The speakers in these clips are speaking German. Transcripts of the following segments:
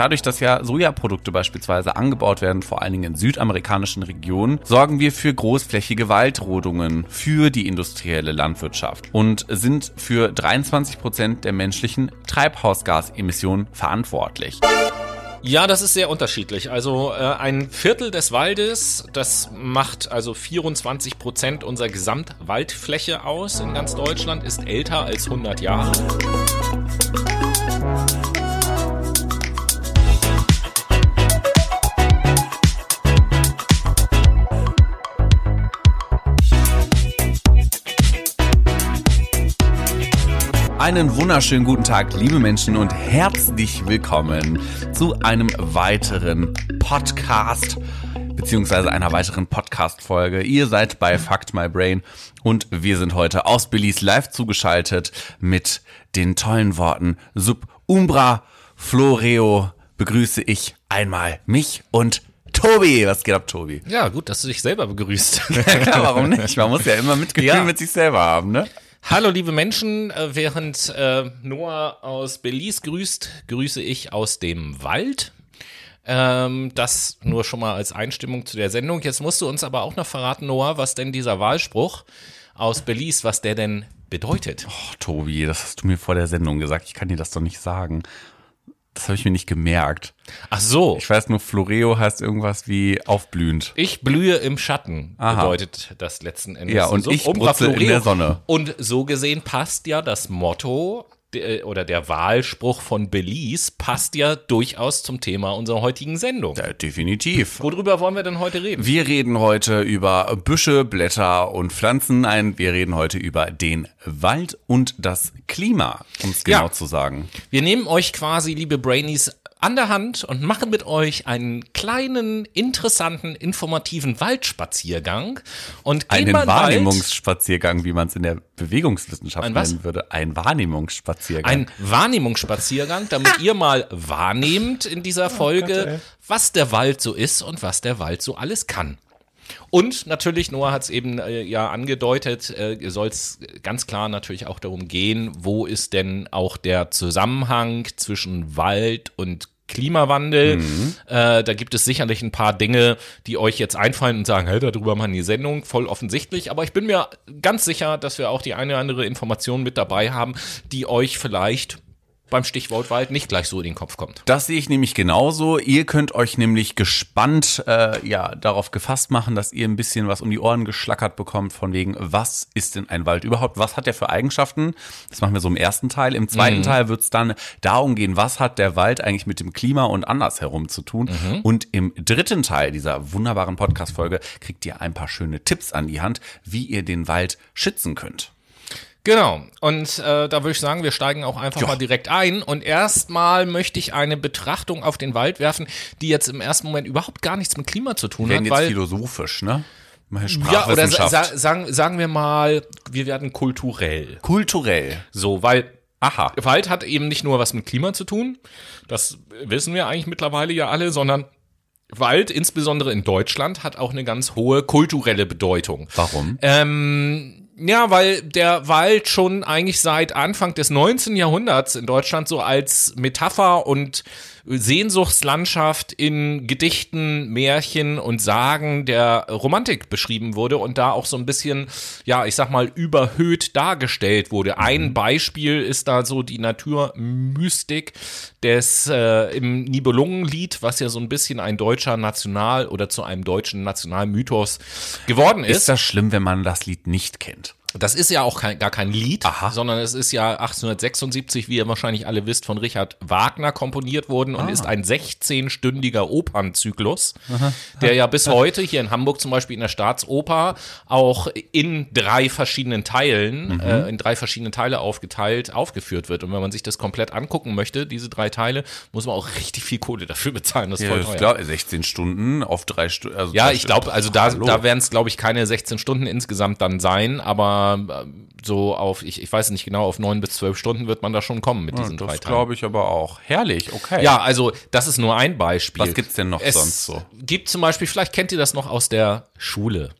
Dadurch, dass ja Sojaprodukte beispielsweise angebaut werden, vor allen Dingen in südamerikanischen Regionen, sorgen wir für großflächige Waldrodungen für die industrielle Landwirtschaft und sind für 23 Prozent der menschlichen Treibhausgasemissionen verantwortlich. Ja, das ist sehr unterschiedlich. Also äh, ein Viertel des Waldes, das macht also 24 Prozent unserer Gesamtwaldfläche aus in ganz Deutschland, ist älter als 100 Jahre. Einen wunderschönen guten Tag, liebe Menschen, und herzlich willkommen zu einem weiteren Podcast beziehungsweise einer weiteren Podcast-Folge. Ihr seid bei Fact My Brain und wir sind heute aus Belize live zugeschaltet mit den tollen Worten Sub Umbra Floreo begrüße ich einmal mich und Tobi. Was geht ab, Tobi? Ja, gut, dass du dich selber begrüßt. Ja, klar, warum nicht? Man muss ja immer Mitgefühl Ja. mit sich selber haben, ne? Hallo liebe Menschen, äh, während äh, Noah aus Belize grüßt, grüße ich aus dem Wald. Ähm, das nur schon mal als Einstimmung zu der Sendung. Jetzt musst du uns aber auch noch verraten, Noah, was denn dieser Wahlspruch aus Belize, was der denn bedeutet. Oh, Tobi, das hast du mir vor der Sendung gesagt. Ich kann dir das doch nicht sagen. Das habe ich mir nicht gemerkt. Ach so, Ich weiß nur, Floreo heißt irgendwas wie aufblühend. ich blühe im Schatten, Aha. bedeutet das letzten Endes. Ja, und So, ich Umbra brutzel in der Sonne. Und so gesehen passt ja das Motto oder der Wahlspruch von Belize passt ja durchaus zum Thema unserer heutigen Sendung. Ja, definitiv. Worüber wollen wir denn heute reden? Wir reden heute über Büsche, Blätter und Pflanzen. Ein, wir reden heute über den Wald und das Klima, um es genau Ja. zu sagen. Wir nehmen euch quasi, liebe Brainies, an der Hand und machen mit euch einen kleinen, interessanten, informativen Waldspaziergang und Einen den Wald. Wahrnehmungsspaziergang, wie man es in der Bewegungswissenschaft Ein was? nennen würde. Ein Wahrnehmungsspaziergang. Ein Wahrnehmungsspaziergang, damit ihr mal wahrnehmt in dieser Folge, was der Wald so ist und was der Wald so alles kann. Und natürlich, Noah hat es eben äh, ja angedeutet, äh, soll es ganz klar natürlich auch darum gehen, wo ist denn auch der Zusammenhang zwischen Wald und Klimawandel. Äh, da gibt es sicherlich ein paar Dinge, die euch jetzt einfallen und sagen, hey, darüber machen die Sendung, voll offensichtlich. Aber ich bin mir ganz sicher, dass wir auch die eine oder andere Information mit dabei haben, die euch vielleicht beim Stichwort Wald nicht gleich so in den Kopf kommt. Das sehe ich nämlich genauso. Ihr könnt euch nämlich gespannt äh, ja darauf gefasst machen, dass ihr ein bisschen was um die Ohren geschlackert bekommt von wegen, was ist denn ein Wald überhaupt? Was hat der für Eigenschaften? Das machen wir so im ersten Teil. Im zweiten Teil wird es dann darum gehen, was hat der Wald eigentlich mit dem Klima und andersherum zu tun? Und im dritten Teil dieser wunderbaren Podcast-Folge kriegt ihr ein paar schöne Tipps an die Hand, wie ihr den Wald schützen könnt. Genau. Und äh, da würde ich sagen, wir steigen auch einfach mal direkt ein. Und erstmal möchte ich eine Betrachtung auf den Wald werfen, die jetzt im ersten Moment überhaupt gar nichts mit Klima zu tun Wir werden hat, jetzt weil philosophisch, ne? Mal ja oder sa sagen sagen wir mal, wir werden kulturell. Kulturell. So, weil Aha. Wald hat eben nicht nur was mit Klima zu tun, das wissen wir eigentlich mittlerweile ja alle, sondern Wald, insbesondere in Deutschland, hat auch eine ganz hohe kulturelle Bedeutung. Warum? Ähm, ja, weil der Wald schon eigentlich seit Anfang des 19. Jahrhunderts in Deutschland so als Metapher und Sehnsuchtslandschaft in Gedichten, Märchen und Sagen der Romantik beschrieben wurde und da auch so ein bisschen, ja, ich sag mal, überhöht dargestellt wurde. Ein Beispiel ist da so die Naturmystik des äh, im Nibelungenlied, was ja so ein bisschen ein deutscher National- oder zu einem deutschen Nationalmythos geworden ist. Ist das schlimm, wenn man das Lied nicht kennt? Das ist ja auch kein, gar kein Lied, Aha. sondern es ist ja 1876, wie ihr wahrscheinlich alle wisst, von Richard Wagner komponiert worden und ist ein 16-stündiger Opernzyklus, der ja bis heute hier in Hamburg zum Beispiel in der Staatsoper auch in drei verschiedenen Teilen, äh, in drei verschiedene Teile aufgeteilt, aufgeführt wird. Und wenn man sich das komplett angucken möchte, diese drei Teile, muss man auch richtig viel Kohle dafür bezahlen. Das ist Ja, voll teuer. glaube, 16 Stunden auf drei Stunden. Also Ja, ich glaube, also da, Hallo. da werden es, glaube ich, keine 16 Stunden insgesamt dann sein, aber äh, so auf, ich, ich weiß nicht genau, auf neun bis zwölf Stunden wird man da schon kommen mit diesen drei das Teilen. glaube ich aber auch. Herrlich, okay. Ja, also das ist nur ein Beispiel. Was gibt's denn noch es sonst so? Gibt zum Beispiel, vielleicht kennt ihr das noch aus der Schule.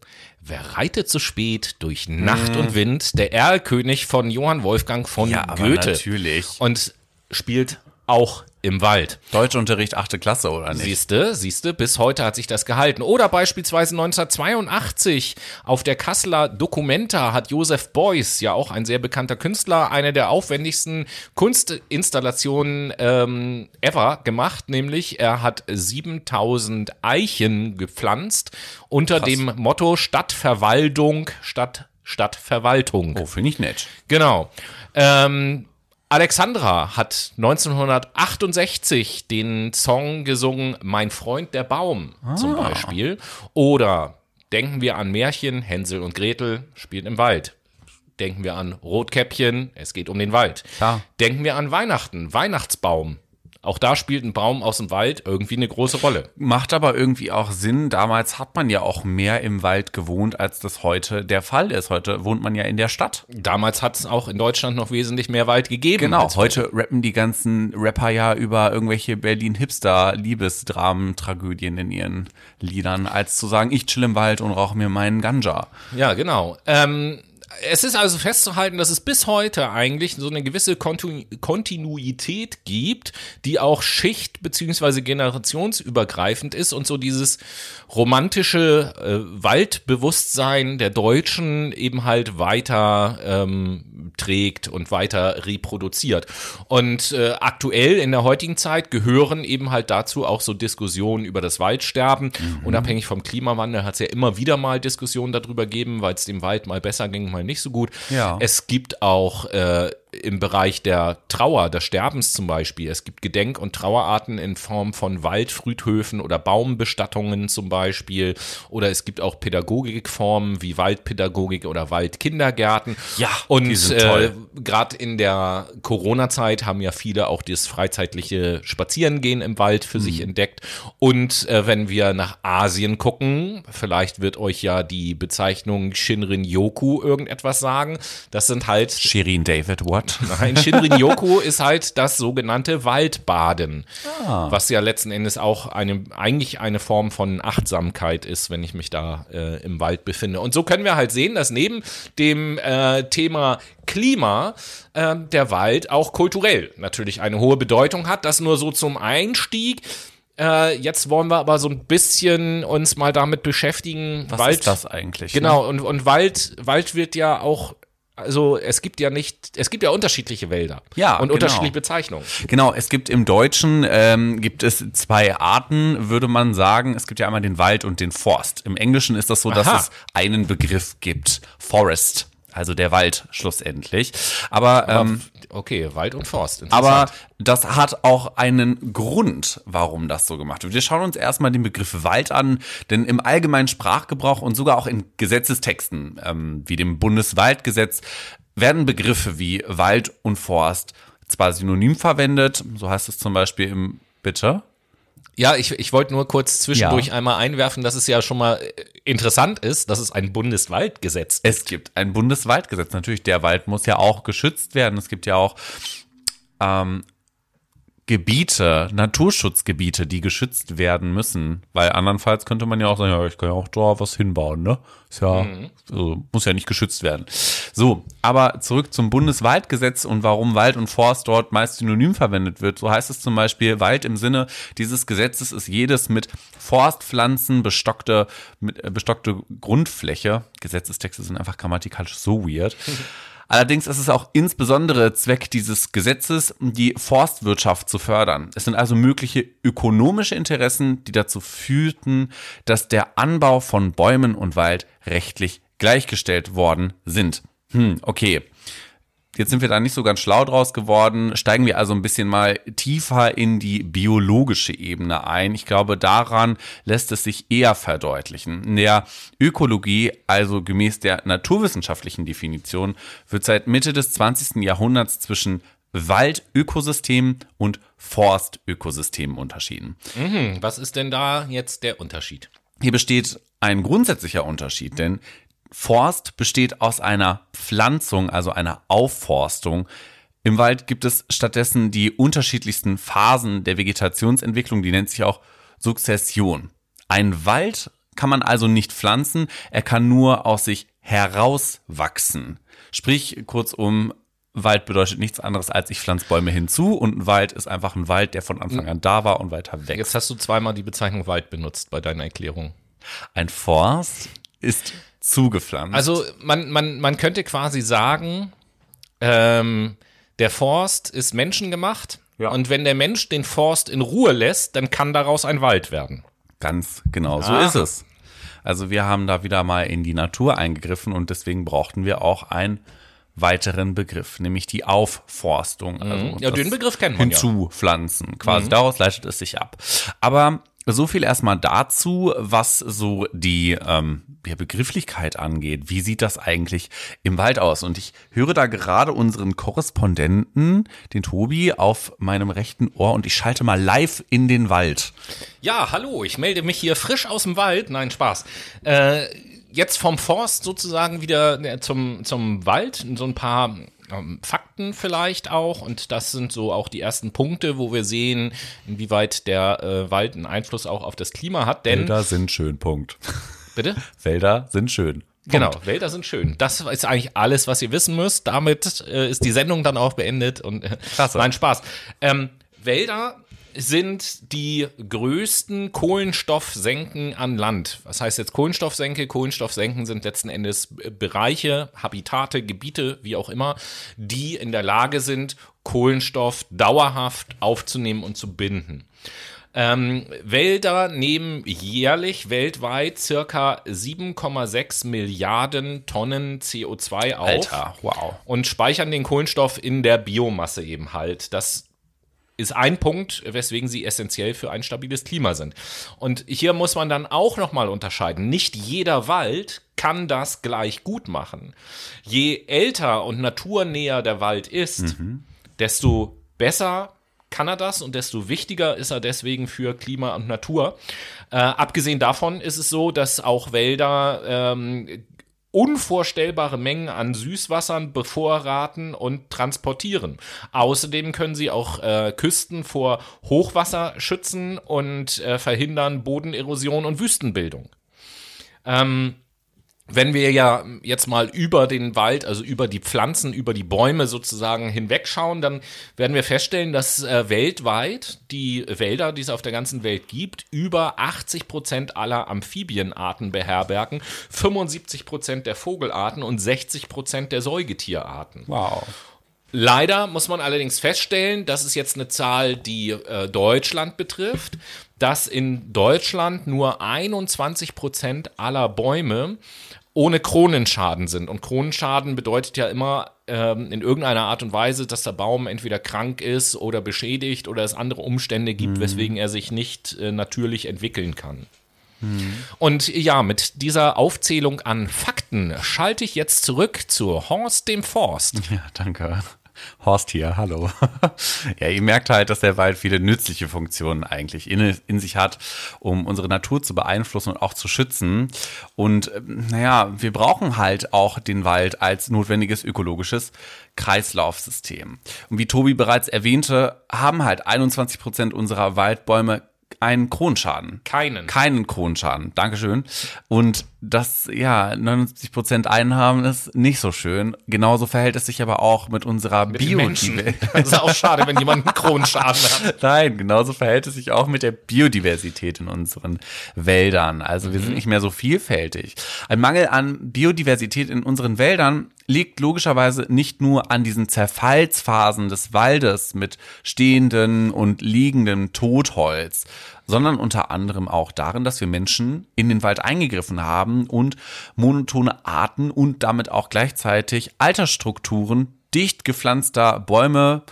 Wer reitet so spät durch Nacht und Wind? Der Erlkönig von Johann Wolfgang von Ja, Goethe. natürlich. Und spielt auch im Wald. Deutschunterricht achte Klasse, oder nicht? Siehste, siehste, bis heute hat sich das gehalten. Oder beispielsweise 1982 auf der Kasseler Documenta hat Josef Beuys, ja auch ein sehr bekannter Künstler, eine der aufwendigsten Kunstinstallationen ähm, ever gemacht, nämlich er hat 7000 Eichen gepflanzt unter Krass. dem Motto Stadtverwaltung statt Stadtverwaltung. Oh, finde ich nett. Genau. Ähm, Alexandra hat 1968 den Song gesungen Mein Freund der Baum zum Beispiel. Oder denken wir an Märchen, Hänsel und Gretel spielt im Wald. Denken wir an Rotkäppchen, es geht um den Wald. Klar. Denken wir an Weihnachten, Weihnachtsbaum. Auch da spielt ein Baum aus dem Wald irgendwie eine große Rolle. Macht aber irgendwie auch Sinn. Damals hat man ja auch mehr im Wald gewohnt, als das heute der Fall ist. Heute wohnt man ja in der Stadt. Damals hat es auch in Deutschland noch wesentlich mehr Wald gegeben. Genau, heute rappen die ganzen Rapper ja über irgendwelche Berlin-Hipster-Liebesdramen-Tragödien in ihren Liedern, als zu sagen, ich chill im Wald und rauche mir meinen Ganja. Ja, genau. Ähm, es ist also festzuhalten, dass es bis heute eigentlich so eine gewisse Kontu Kontinuität gibt, die auch schicht- beziehungsweise generationsübergreifend ist und so dieses romantische äh, Waldbewusstsein der Deutschen eben halt weiter ähm, trägt und weiter reproduziert. Und äh, aktuell in der heutigen Zeit gehören eben halt dazu auch so Diskussionen über das Waldsterben. Unabhängig vom Klimawandel hat es ja immer wieder mal Diskussionen darüber gegeben, weil es dem Wald mal besser ging, mal nicht so gut. Ja. Es gibt auch äh, im Bereich der Trauer, des Sterbens zum Beispiel. Es gibt Gedenk- und Trauerarten in Form von Waldfriedhöfen oder Baumbestattungen zum Beispiel. Oder es gibt auch Pädagogikformen wie Waldpädagogik oder Waldkindergärten. Ja, und äh, gerade in der Corona-Zeit haben ja viele auch das freizeitliche Spazierengehen im Wald für Mhm. sich entdeckt. Und äh, wenn wir nach Asien gucken, vielleicht wird euch ja die Bezeichnung Shinrin-Yoku irgendetwas sagen. Das sind halt Shirin David, what? Nein, Shinrin-Yoku ist halt das sogenannte Waldbaden, was ja letzten Endes auch eine, eigentlich eine Form von Achtsamkeit ist, wenn ich mich da äh, im Wald befinde. Und so können wir halt sehen, dass neben dem äh, Thema Klima äh, der Wald auch kulturell natürlich eine hohe Bedeutung hat. Das nur so zum Einstieg. Äh, jetzt wollen wir aber so ein bisschen uns mal damit beschäftigen. Was Wald, ist das eigentlich? ne? Genau, und, und Wald, Wald wird ja auch, also es gibt ja nicht, es gibt ja unterschiedliche Wälder. Ja, Und genau. unterschiedliche Bezeichnungen. Genau, es gibt im Deutschen ähm, gibt es zwei Arten, würde man sagen. Es gibt ja einmal den Wald und den Forst. Im Englischen ist das so, dass Aha. es einen Begriff gibt, Forest, also der Wald schlussendlich. Aber, ähm, Okay, Wald und Forst. aber das hat auch einen Grund, warum das so gemacht wird. Wir schauen uns erstmal den Begriff Wald an, denn im allgemeinen Sprachgebrauch und sogar auch in Gesetzestexten, ähm, wie dem Bundeswaldgesetz, werden Begriffe wie Wald und Forst zwar synonym verwendet, so heißt es zum Beispiel im Bitte. Ja, ich, ich wollte nur kurz zwischendurch Ja. einmal einwerfen, dass es ja schon mal äh, interessant ist, dass es ein Bundeswaldgesetz Es gibt ein Bundeswaldgesetz. Natürlich, der Wald muss ja auch geschützt werden. Es gibt ja auch ähm, Gebiete, Naturschutzgebiete, die geschützt werden müssen. Weil andernfalls könnte man ja auch sagen, ja, ich kann ja auch da was hinbauen, ne? Ist ja, also, muss ja nicht geschützt werden. So, aber zurück zum Bundeswaldgesetz und warum Wald und Forst dort meist synonym verwendet wird. So heißt es zum Beispiel, Wald im Sinne dieses Gesetzes ist jedes mit Forstpflanzen bestockte, mit, äh, bestockte Grundfläche. Gesetzestexte sind einfach grammatikalisch so weird. Allerdings ist es auch insbesondere Zweck dieses Gesetzes, die Forstwirtschaft zu fördern. Es sind also mögliche ökonomische Interessen, die dazu führten, dass der Anbau von Bäumen und Wald rechtlich gleichgestellt worden sind. Hm, okay. Jetzt sind wir da nicht so ganz schlau draus geworden. Steigen wir also ein bisschen mal tiefer in die biologische Ebene ein. Ich glaube, daran lässt es sich eher verdeutlichen. In der Ökologie, also gemäß der naturwissenschaftlichen Definition, wird seit Mitte des 20. Jahrhunderts zwischen Waldökosystemen und Forstökosystemen unterschieden. Hm, was ist denn da jetzt der Unterschied? Hier besteht ein grundsätzlicher Unterschied, denn Forst besteht aus einer Pflanzung, also einer Aufforstung. Im Wald gibt es stattdessen die unterschiedlichsten Phasen der Vegetationsentwicklung, die nennt sich auch Sukzession. Ein Wald kann man also nicht pflanzen, er kann nur aus sich herauswachsen. Sprich, kurzum, Wald bedeutet nichts anderes als ich pflanze Bäume hinzu und ein Wald ist einfach ein Wald, der von Anfang an da war und weiter weg. Jetzt hast du zweimal die Bezeichnung Wald benutzt bei deiner Erklärung. Ein Forst ist zugepflanzt. Also man, man, man könnte quasi sagen, ähm, der Forst ist menschengemacht Ja. und wenn der Mensch den Forst in Ruhe lässt, dann kann daraus ein Wald werden. Ganz genau, so Ah. ist es. Also wir haben da wieder mal in die Natur eingegriffen und deswegen brauchten wir auch einen weiteren Begriff, nämlich die Aufforstung. Also Mhm. Ja, das den Begriff ja. Mhm. Hinzupflanzen. Quasi daraus leitet es sich ab. Aber so viel erstmal dazu, was so die ähm, ja, Begrifflichkeit angeht. Wie sieht das eigentlich im Wald aus? Und ich höre da gerade unseren Korrespondenten, den Tobi, auf meinem rechten Ohr und ich schalte mal live in den Wald. Ja, hallo, ich melde mich hier frisch aus dem Wald. Nein, Spaß. Äh, jetzt vom Forst sozusagen wieder äh, zum, zum Wald. So ein paar ähm, Fakten vielleicht auch. Und das sind so auch die ersten Punkte, wo wir sehen, inwieweit der äh, Wald einen Einfluss auch auf das Klima hat. Denn, Wälder sind schön, Punkt. Bitte? Wälder sind schön. Genau, Wälder sind schön. Das ist eigentlich alles, was ihr wissen müsst. Damit äh, ist die Sendung dann auch beendet und äh, Klasse. Nein, Spaß. Ähm, Wälder sind die größten Kohlenstoffsenken an Land. Was heißt jetzt Kohlenstoffsenke? Kohlenstoffsenken sind letzten Endes äh, Bereiche, Habitate, Gebiete, wie auch immer, die in der Lage sind, Kohlenstoff dauerhaft aufzunehmen und zu binden. Ähm, Wälder nehmen jährlich weltweit circa 7,6 Milliarden Tonnen CO2 auf Alter, wow. und speichern den Kohlenstoff in der Biomasse eben halt. Das ist ein Punkt, weswegen sie essentiell für ein stabiles Klima sind. Und hier muss man dann auch nochmal unterscheiden. Nicht jeder Wald kann das gleich gut machen. Je älter und naturnäher der Wald ist, desto besser kann er das und desto wichtiger ist er deswegen für Klima und Natur. Äh, abgesehen davon ist es so, dass auch Wälder ähm, unvorstellbare Mengen an Süßwassern bevorraten und transportieren. Außerdem können sie auch äh, Küsten vor Hochwasser schützen und äh, verhindern Bodenerosion und Wüstenbildung. Ähm, wenn wir ja jetzt mal über den Wald, also über die Pflanzen, über die Bäume sozusagen hinwegschauen, dann werden wir feststellen, dass äh, weltweit die Wälder, die es auf der ganzen Welt gibt, über 80 Prozent aller Amphibienarten beherbergen, 75 Prozent der Vogelarten und 60 Prozent der Säugetierarten. Wow. Leider muss man allerdings feststellen, das ist jetzt eine Zahl, die äh, Deutschland betrifft, dass in Deutschland nur 21 Prozent aller Bäume ohne Kronenschaden sind. Und Kronenschaden bedeutet ja immer ähm, in irgendeiner Art und Weise, dass der Baum entweder krank ist oder beschädigt oder es andere Umstände gibt, weswegen er sich nicht äh, natürlich entwickeln kann. Und ja, mit dieser Aufzählung an Fakten schalte ich jetzt zurück zu Horst dem Forst. Ja, danke. Horst hier, hallo. ja, ihr merkt halt, dass der Wald viele nützliche Funktionen eigentlich in, in sich hat, um unsere Natur zu beeinflussen und auch zu schützen. Und ähm, naja, wir brauchen halt auch den Wald als notwendiges ökologisches Kreislaufsystem. Und wie Tobi bereits erwähnte, haben halt 21 Prozent unserer Waldbäume einen Kronenschaden. Keinen. Keinen Kronenschaden. Dankeschön. Und dass, ja, 79 Prozent einen haben, ist nicht so schön. Genauso verhält es sich aber auch mit unserer Menschen. Biodiversität. Das ist auch schade, wenn jemand einen Kronenschaden hat. Nein, genauso verhält es sich auch mit der Biodiversität in unseren Wäldern. Also wir sind nicht mehr so vielfältig. Ein Mangel an Biodiversität in unseren Wäldern liegt logischerweise nicht nur an diesen Zerfallsphasen des Waldes mit stehendem und liegendem Totholz, sondern unter anderem auch darin, dass wir Menschen in den Wald eingegriffen haben und monotone Arten und damit auch gleichzeitig Altersstrukturen dicht gepflanzter Bäume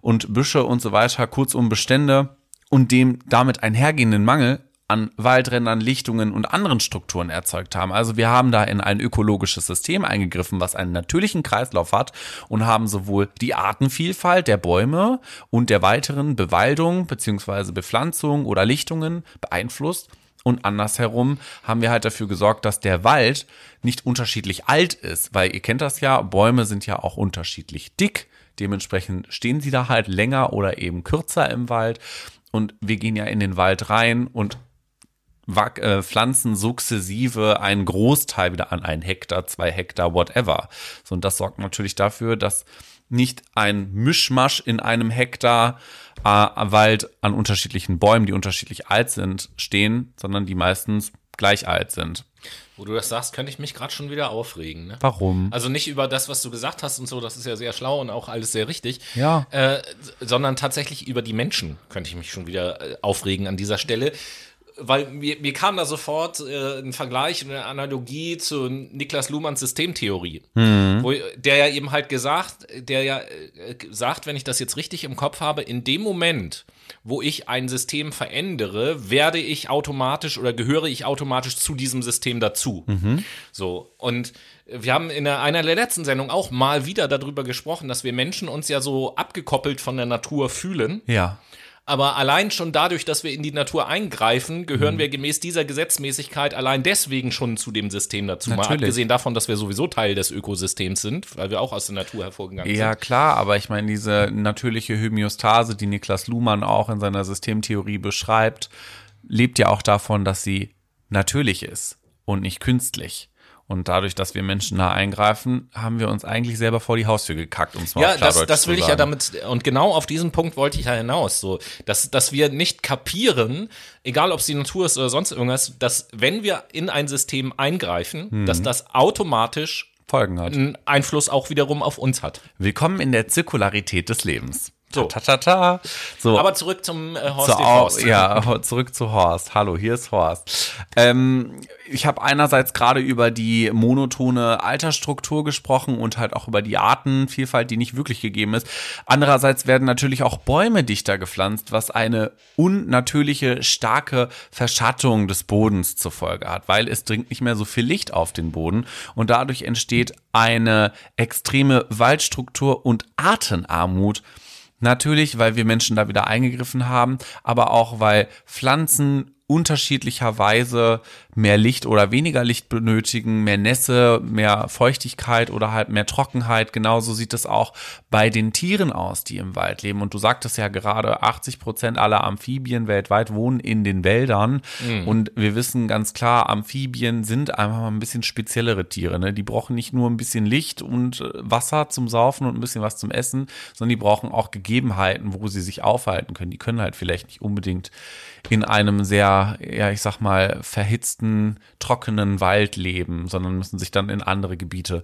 und Büsche und so weiter, kurzum Bestände und dem damit einhergehenden Mangel an Waldrändern, Lichtungen und anderen Strukturen erzeugt haben. Also wir haben da in ein ökologisches System eingegriffen, was einen natürlichen Kreislauf hat und haben sowohl die Artenvielfalt der Bäume und der weiteren Bewaldung beziehungsweise Bepflanzung oder Lichtungen beeinflusst. Und andersherum haben wir halt dafür gesorgt, dass der Wald nicht unterschiedlich alt ist, weil ihr kennt das ja, Bäume sind ja auch unterschiedlich dick. Dementsprechend stehen sie da halt länger oder eben kürzer im Wald. Und wir gehen ja in den Wald rein und äh, pflanzen sukzessive einen Großteil wieder an einen Hektar, zwei Hektar, whatever. So, und das sorgt natürlich dafür, dass nicht ein Mischmasch in einem Hektar äh, Wald an unterschiedlichen Bäumen, die unterschiedlich alt sind, stehen, sondern die meistens gleich alt sind. Wo du das sagst, könnte ich mich gerade schon wieder aufregen. Ne? Warum? Also nicht über das, was du gesagt hast und so, das ist ja sehr schlau und auch alles sehr richtig. Ja. Äh, sondern tatsächlich über die Menschen könnte ich mich schon wieder äh, aufregen an dieser Stelle. Weil mir, mir kam da sofort äh, ein Vergleich, eine Analogie zu Niklas Luhmanns Systemtheorie, wo der ja eben halt gesagt, der ja äh, sagt, wenn ich das jetzt richtig im Kopf habe, in dem Moment, wo ich ein System verändere, werde ich automatisch oder gehöre ich automatisch zu diesem System dazu. So und wir haben in einer der letzten Sendungen auch mal wieder darüber gesprochen, dass wir Menschen uns ja so abgekoppelt von der Natur fühlen. Ja. Aber allein schon dadurch, dass wir in die Natur eingreifen, Mhm. gehören wir gemäß dieser Gesetzmäßigkeit allein deswegen schon zu dem System dazu. Mal Natürlich. abgesehen davon, dass wir sowieso Teil des Ökosystems sind, weil wir auch aus der Natur hervorgegangen Ja, sind. klar, aber ich meine, diese natürliche Homöostase, die Niklas Luhmann auch in seiner Systemtheorie beschreibt, lebt ja auch davon, dass sie natürlich ist und nicht künstlich. Und dadurch, dass wir Menschen da eingreifen, haben wir uns eigentlich selber vor die Haustür gekackt, um es mal Ja, das, das will ich ja damit, und genau auf diesen Punkt wollte ich ja hinaus, so, dass, dass wir nicht kapieren, egal ob es die Natur ist oder sonst irgendwas, dass wenn wir in ein System eingreifen, Mhm. dass das automatisch Folgen hat. einen Einfluss auch wiederum auf uns hat. Willkommen in der Zirkularität des Lebens. So. Ta, ta, ta. So. Aber zurück zum äh, Horst. Au- Forst. Ja, zurück zu Horst. Hallo, hier ist Horst. Ähm, ich habe einerseits gerade über die monotone Altersstruktur gesprochen und halt auch über die Artenvielfalt, die nicht wirklich gegeben ist. Andererseits werden natürlich auch Bäume dichter gepflanzt, was eine unnatürliche, starke Verschattung des Bodens zur Folge hat, weil es dringt nicht mehr so viel Licht auf den Boden und dadurch entsteht eine extreme Waldstruktur und Artenarmut. Natürlich, weil wir Menschen da wieder eingegriffen haben, aber auch weil Pflanzen unterschiedlicherweise mehr Licht oder weniger Licht benötigen, mehr Nässe, mehr Feuchtigkeit oder halt mehr Trockenheit. Genauso sieht es auch bei den Tieren aus, die im Wald leben. Und du sagtest ja gerade, 80 Prozent aller Amphibien weltweit wohnen in den Wäldern. Und wir wissen ganz klar, Amphibien sind einfach mal ein bisschen speziellere Tiere. Ne? Die brauchen nicht nur ein bisschen Licht und äh, Wasser zum Saufen und ein bisschen was zum Essen, sondern die brauchen auch Gegebenheiten, wo sie sich aufhalten können. Die können halt vielleicht nicht unbedingt in einem sehr, ja, ich sag mal, verhitzten, trockenen Wald leben, sondern müssen sich dann in andere Gebiete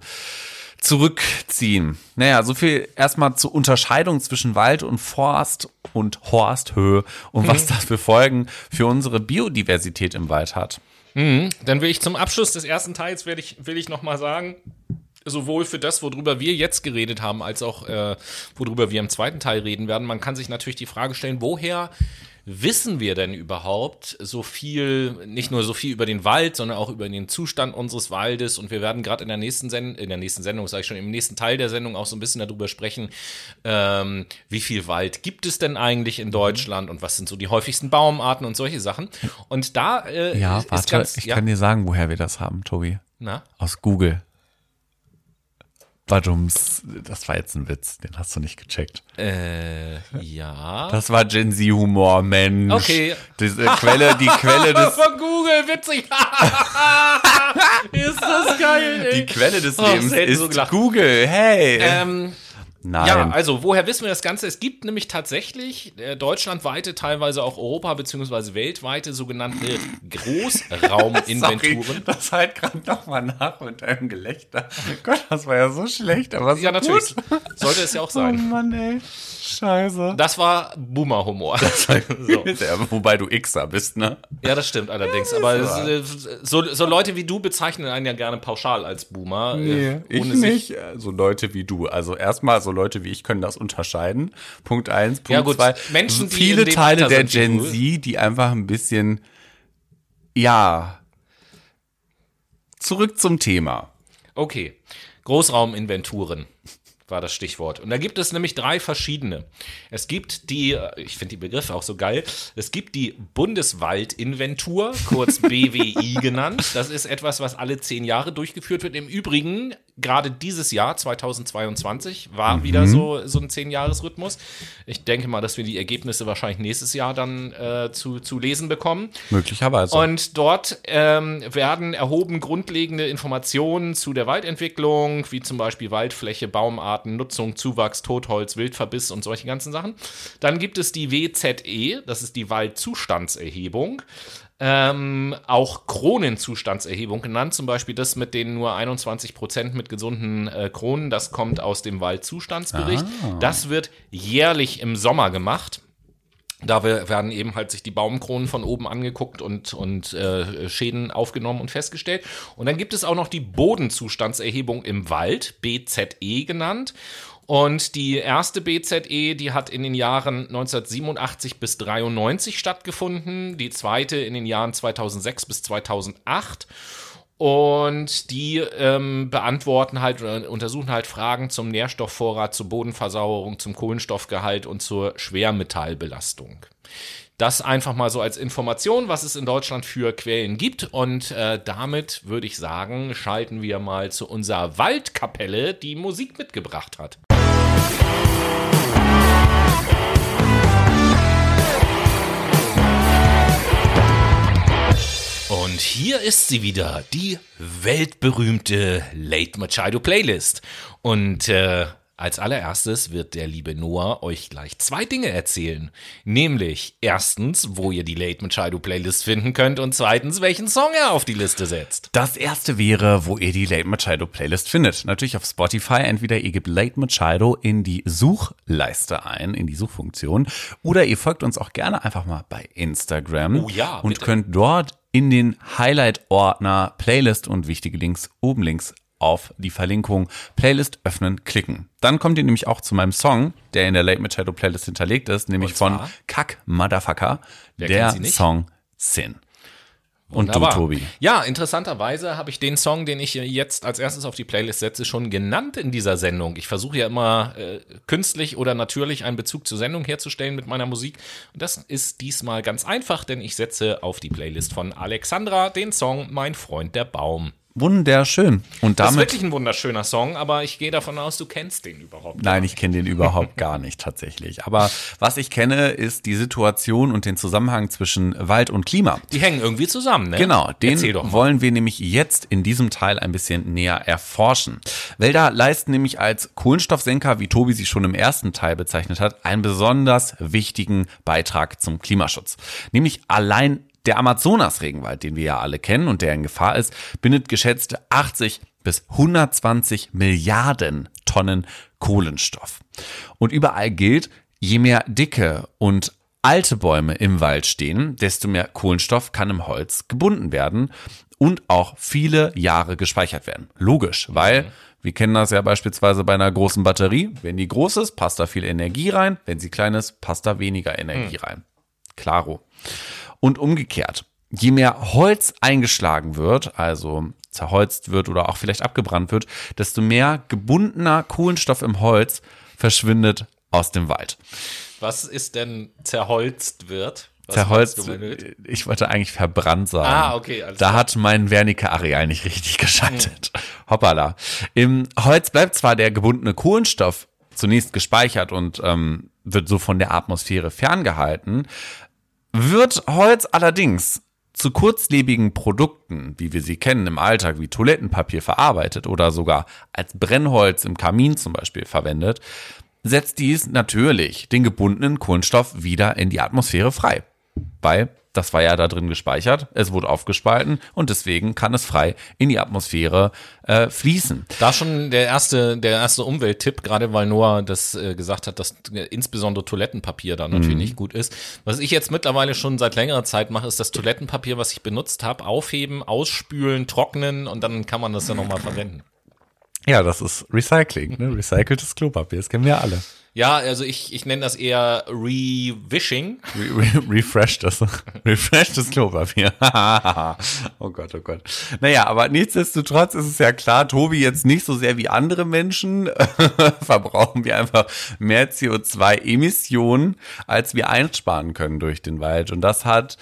zurückziehen. Naja, so viel erstmal zur Unterscheidung zwischen Wald und Forst und Horsthöhe und was das für Folgen für unsere Biodiversität im Wald hat. Dann will ich zum Abschluss des ersten Teils will ich, will ich noch mal sagen, sowohl für das, worüber wir jetzt geredet haben, als auch äh, worüber wir im zweiten Teil reden werden, man kann sich natürlich die Frage stellen, woher wissen wir denn überhaupt so viel, nicht nur so viel über den Wald, sondern auch über den Zustand unseres Waldes und wir werden gerade in der nächsten Sendung, in der nächsten Sendung, sage ich schon, im nächsten Teil der Sendung auch so ein bisschen darüber sprechen, ähm, wie viel Wald gibt es denn eigentlich in Deutschland und was sind so die häufigsten Baumarten und solche Sachen. Und da äh, Ja, ist warte, ganz, ich ja, kann dir sagen, woher wir das haben, Tobi. na? Aus Google. Badums, das war jetzt ein Witz, den hast du nicht gecheckt. Äh, ja. Das war Gen Z Humor, Mensch. Okay. Diese Quelle, die Quelle des Von Google, witzig. ist das geil, ey. Die Quelle des Oh, Lebens ist so. Google. Hey. Ähm, Nein. ja, also woher wissen wir das Ganze? Es gibt nämlich tatsächlich äh, deutschlandweite, teilweise auch Europa- bzw. weltweite sogenannte Großrauminventuren. Sorry, das halt gerade nochmal nach mit deinem Gelächter. Gott, das war ja so schlecht, aber so Ja, natürlich. Gut. Sollte es ja auch Oh sein. Mann, ey. Scheiße. Das war Boomer-Humor. So. Ja, wobei du Xer bist, ne? Ja, das stimmt allerdings. Aber äh, so, so Leute wie du bezeichnen einen ja gerne pauschal als Boomer. äh, ich nicht. So Leute wie du. Also erstmal, so Leute wie ich können das unterscheiden. Punkt eins. Punkt Ja, gut. zwei. Menschen, die viele Teile der Gen. Z, die einfach ein bisschen, ja, zurück zum Thema. Okay, Großrauminventuren war das Stichwort. Und da gibt es nämlich drei verschiedene. Es gibt die, ich finde die Begriffe auch so geil, es gibt die Bundeswaldinventur, kurz BWI genannt. Das ist etwas, was alle zehn Jahre durchgeführt wird. Im Übrigen, gerade dieses Jahr, 2022, war wieder so, so ein Zehn-Jahres-Rhythmus. Ich denke mal, dass wir die Ergebnisse wahrscheinlich nächstes Jahr dann äh, zu, zu lesen bekommen. Möglicherweise. Und dort ähm, werden erhoben grundlegende Informationen zu der Waldentwicklung, wie zum Beispiel Waldfläche, Baumarten Arten, Nutzung, Zuwachs, Totholz, Wildverbiss und solche ganzen Sachen. Dann gibt es die WZE, das ist die Waldzustandserhebung. Ähm, auch Kronenzustandserhebung genannt, zum Beispiel das mit den nur 21 Prozent mit gesunden äh, Kronen, das kommt aus dem Waldzustandsbericht. Ah. Das wird jährlich im Sommer gemacht. Da werden eben halt sich die Baumkronen von oben angeguckt und, und äh, Schäden aufgenommen und festgestellt. Und dann gibt es auch noch die Bodenzustandserhebung im Wald, BZE genannt. Und die erste BZE, die hat in den Jahren 1987 bis 93 stattgefunden, die zweite in den Jahren 2006 bis 2008. Und die ähm, beantworten halt oder untersuchen halt Fragen zum Nährstoffvorrat, zur Bodenversauerung, zum Kohlenstoffgehalt und zur Schwermetallbelastung. Das einfach mal so als Information, was es in Deutschland für Quellen gibt. Und äh, damit würde ich sagen, schalten wir mal zu unserer Waldkapelle, die Musik mitgebracht hat. Und hier ist sie wieder, die weltberühmte Late Machado Playlist. Und äh, als allererstes wird der liebe Noah euch gleich zwei Dinge erzählen. Nämlich erstens, wo ihr die Late Machado Playlist finden könnt und zweitens, welchen Song er auf die Liste setzt. Das erste wäre, wo ihr die Late Machado Playlist findet. Natürlich auf Spotify. Entweder ihr gebt Late Machado in die Suchleiste ein, in die Suchfunktion, oder ihr folgt uns auch gerne einfach mal bei Instagram. Oh ja. Und könnt dort in den Highlight-Ordner Playlist und wichtige Links oben links auf die Verlinkung Playlist öffnen klicken. Dann kommt ihr nämlich auch zu meinem Song, der in der Late Machado Playlist hinterlegt ist, nämlich von Kack Motherfucker, Wer der Song Sin. Und Wunderbar. du, Tobi. Ja, interessanterweise habe ich den Song, den ich jetzt als erstes auf die Playlist setze, schon genannt in dieser Sendung. Ich versuche ja immer äh, künstlich oder natürlich einen Bezug zur Sendung herzustellen mit meiner Musik. Und das ist diesmal ganz einfach, denn ich setze auf die Playlist von Alexandra den Song Mein Freund der Baum. Wunderschön. Und damit, das ist wirklich ein wunderschöner Song, aber ich gehe davon aus, du kennst den überhaupt Nein, ich kenne den überhaupt gar nicht tatsächlich. Aber was ich kenne, ist die Situation und den Zusammenhang zwischen Wald und Klima. Die hängen irgendwie zusammen, ne? Genau, den wollen wir nämlich jetzt in diesem Teil ein bisschen näher erforschen. Wälder leisten nämlich als Kohlenstoffsenker, wie Tobi sie schon im ersten Teil bezeichnet hat, einen besonders wichtigen Beitrag zum Klimaschutz. Nämlich allein der Amazonas-Regenwald, den wir ja alle kennen und der in Gefahr ist, bindet geschätzte 80 bis 120 Milliarden Tonnen Kohlenstoff. Und überall gilt, je mehr dicke und alte Bäume im Wald stehen, desto mehr Kohlenstoff kann im Holz gebunden werden und auch viele Jahre gespeichert werden. Logisch, weil mhm. wir kennen das ja beispielsweise bei einer großen Batterie. Wenn die groß ist, passt da viel Energie rein. Wenn sie klein ist, passt da weniger Energie mhm. rein. Klaro. Und umgekehrt, je mehr Holz eingeschlagen wird, also zerholzt wird oder auch vielleicht abgebrannt wird, desto mehr gebundener Kohlenstoff im Holz verschwindet aus dem Wald. Was ist denn zerholzt wird? Was zerholzt, ich wollte eigentlich verbrannt sagen. Ah, okay. da klar. hat mein Wernicke-Areal nicht richtig geschaltet. Hm. Hoppala. Im Holz bleibt zwar der gebundene Kohlenstoff zunächst gespeichert und ähm, wird so von der Atmosphäre ferngehalten, wird Holz allerdings zu kurzlebigen Produkten, wie wir sie kennen im Alltag, wie Toilettenpapier verarbeitet oder sogar als Brennholz im Kamin zum Beispiel verwendet, setzt dies natürlich den gebundenen Kohlenstoff wieder in die Atmosphäre frei. Weil das war ja da drin gespeichert, es wurde aufgespalten und deswegen kann es frei in die Atmosphäre äh, fließen. Da schon der erste, der erste Umwelttipp, gerade weil Noah das äh, gesagt hat, dass äh, insbesondere Toilettenpapier da natürlich mhm. nicht gut ist. Was ich jetzt mittlerweile schon seit längerer Zeit mache, ist das Toilettenpapier, was ich benutzt habe, aufheben, ausspülen, trocknen und dann kann man das ja nochmal verwenden. Ja, das ist Recycling, ne? Recyceltes Klopapier, das kennen wir alle. Ja, also ich, ich nenne das eher Rewishing. Re re refreshed das. refreshed das Klopapier. oh Gott, oh Gott. Naja, aber nichtsdestotrotz ist es ja klar, Tobi jetzt nicht so sehr wie andere Menschen verbrauchen wir einfach mehr CO2-Emissionen, als wir einsparen können durch den Wald. Und das hat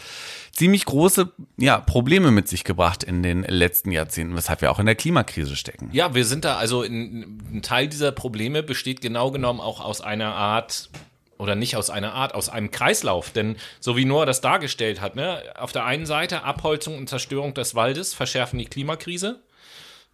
ziemlich große ja, Probleme mit sich gebracht in den letzten Jahrzehnten, weshalb wir auch in der Klimakrise stecken. Ja, wir sind da, also in, ein Teil dieser Probleme besteht genau genommen auch aus einer Art oder nicht aus einer Art, aus einem Kreislauf. Denn so wie Noah das dargestellt hat, ne, auf der einen Seite Abholzung und Zerstörung des Waldes verschärfen die Klimakrise.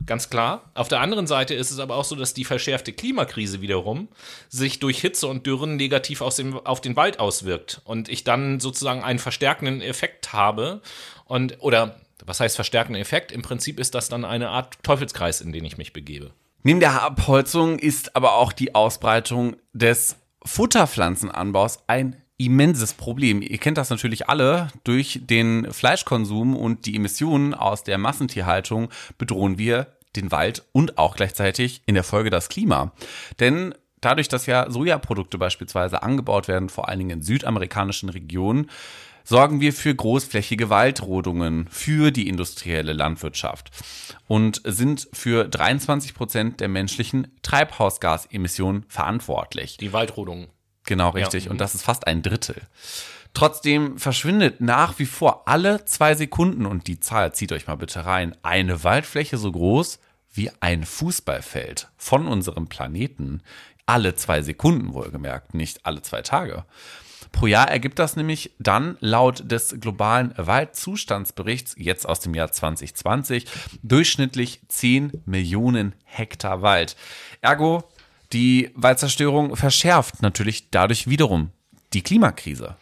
Ganz klar. Auf der anderen Seite ist es aber auch so, dass die verschärfte Klimakrise wiederum sich durch Hitze und Dürren negativ dem, auf den Wald auswirkt und ich dann sozusagen einen verstärkenden Effekt habe und oder was heißt verstärkenden Effekt? Im Prinzip ist das dann eine Art Teufelskreis, in den ich mich begebe. Neben der Abholzung ist aber auch die Ausbreitung des Futterpflanzenanbaus ein immenses Problem. Ihr kennt das natürlich alle. Durch den Fleischkonsum und die Emissionen aus der Massentierhaltung bedrohen wir den Wald und auch gleichzeitig in der Folge das Klima. Denn dadurch, dass ja Sojaprodukte beispielsweise angebaut werden, vor allen Dingen in südamerikanischen Regionen, sorgen wir für großflächige Waldrodungen für die industrielle Landwirtschaft und sind für 23 Prozent der menschlichen Treibhausgasemissionen verantwortlich. Die Waldrodungen. Genau, richtig. Ja. Und das ist fast ein Drittel. Trotzdem verschwindet nach wie vor alle zwei Sekunden, und die Zahl zieht euch mal bitte rein, eine Waldfläche so groß wie ein Fußballfeld von unserem Planeten. Alle zwei Sekunden wohlgemerkt, nicht alle zwei Tage. Pro Jahr ergibt das nämlich dann laut des globalen Waldzustandsberichts, jetzt aus dem Jahr 2020, durchschnittlich 10 Millionen Hektar Wald. Ergo die Waldzerstörung verschärft natürlich dadurch wiederum die Klimakrise.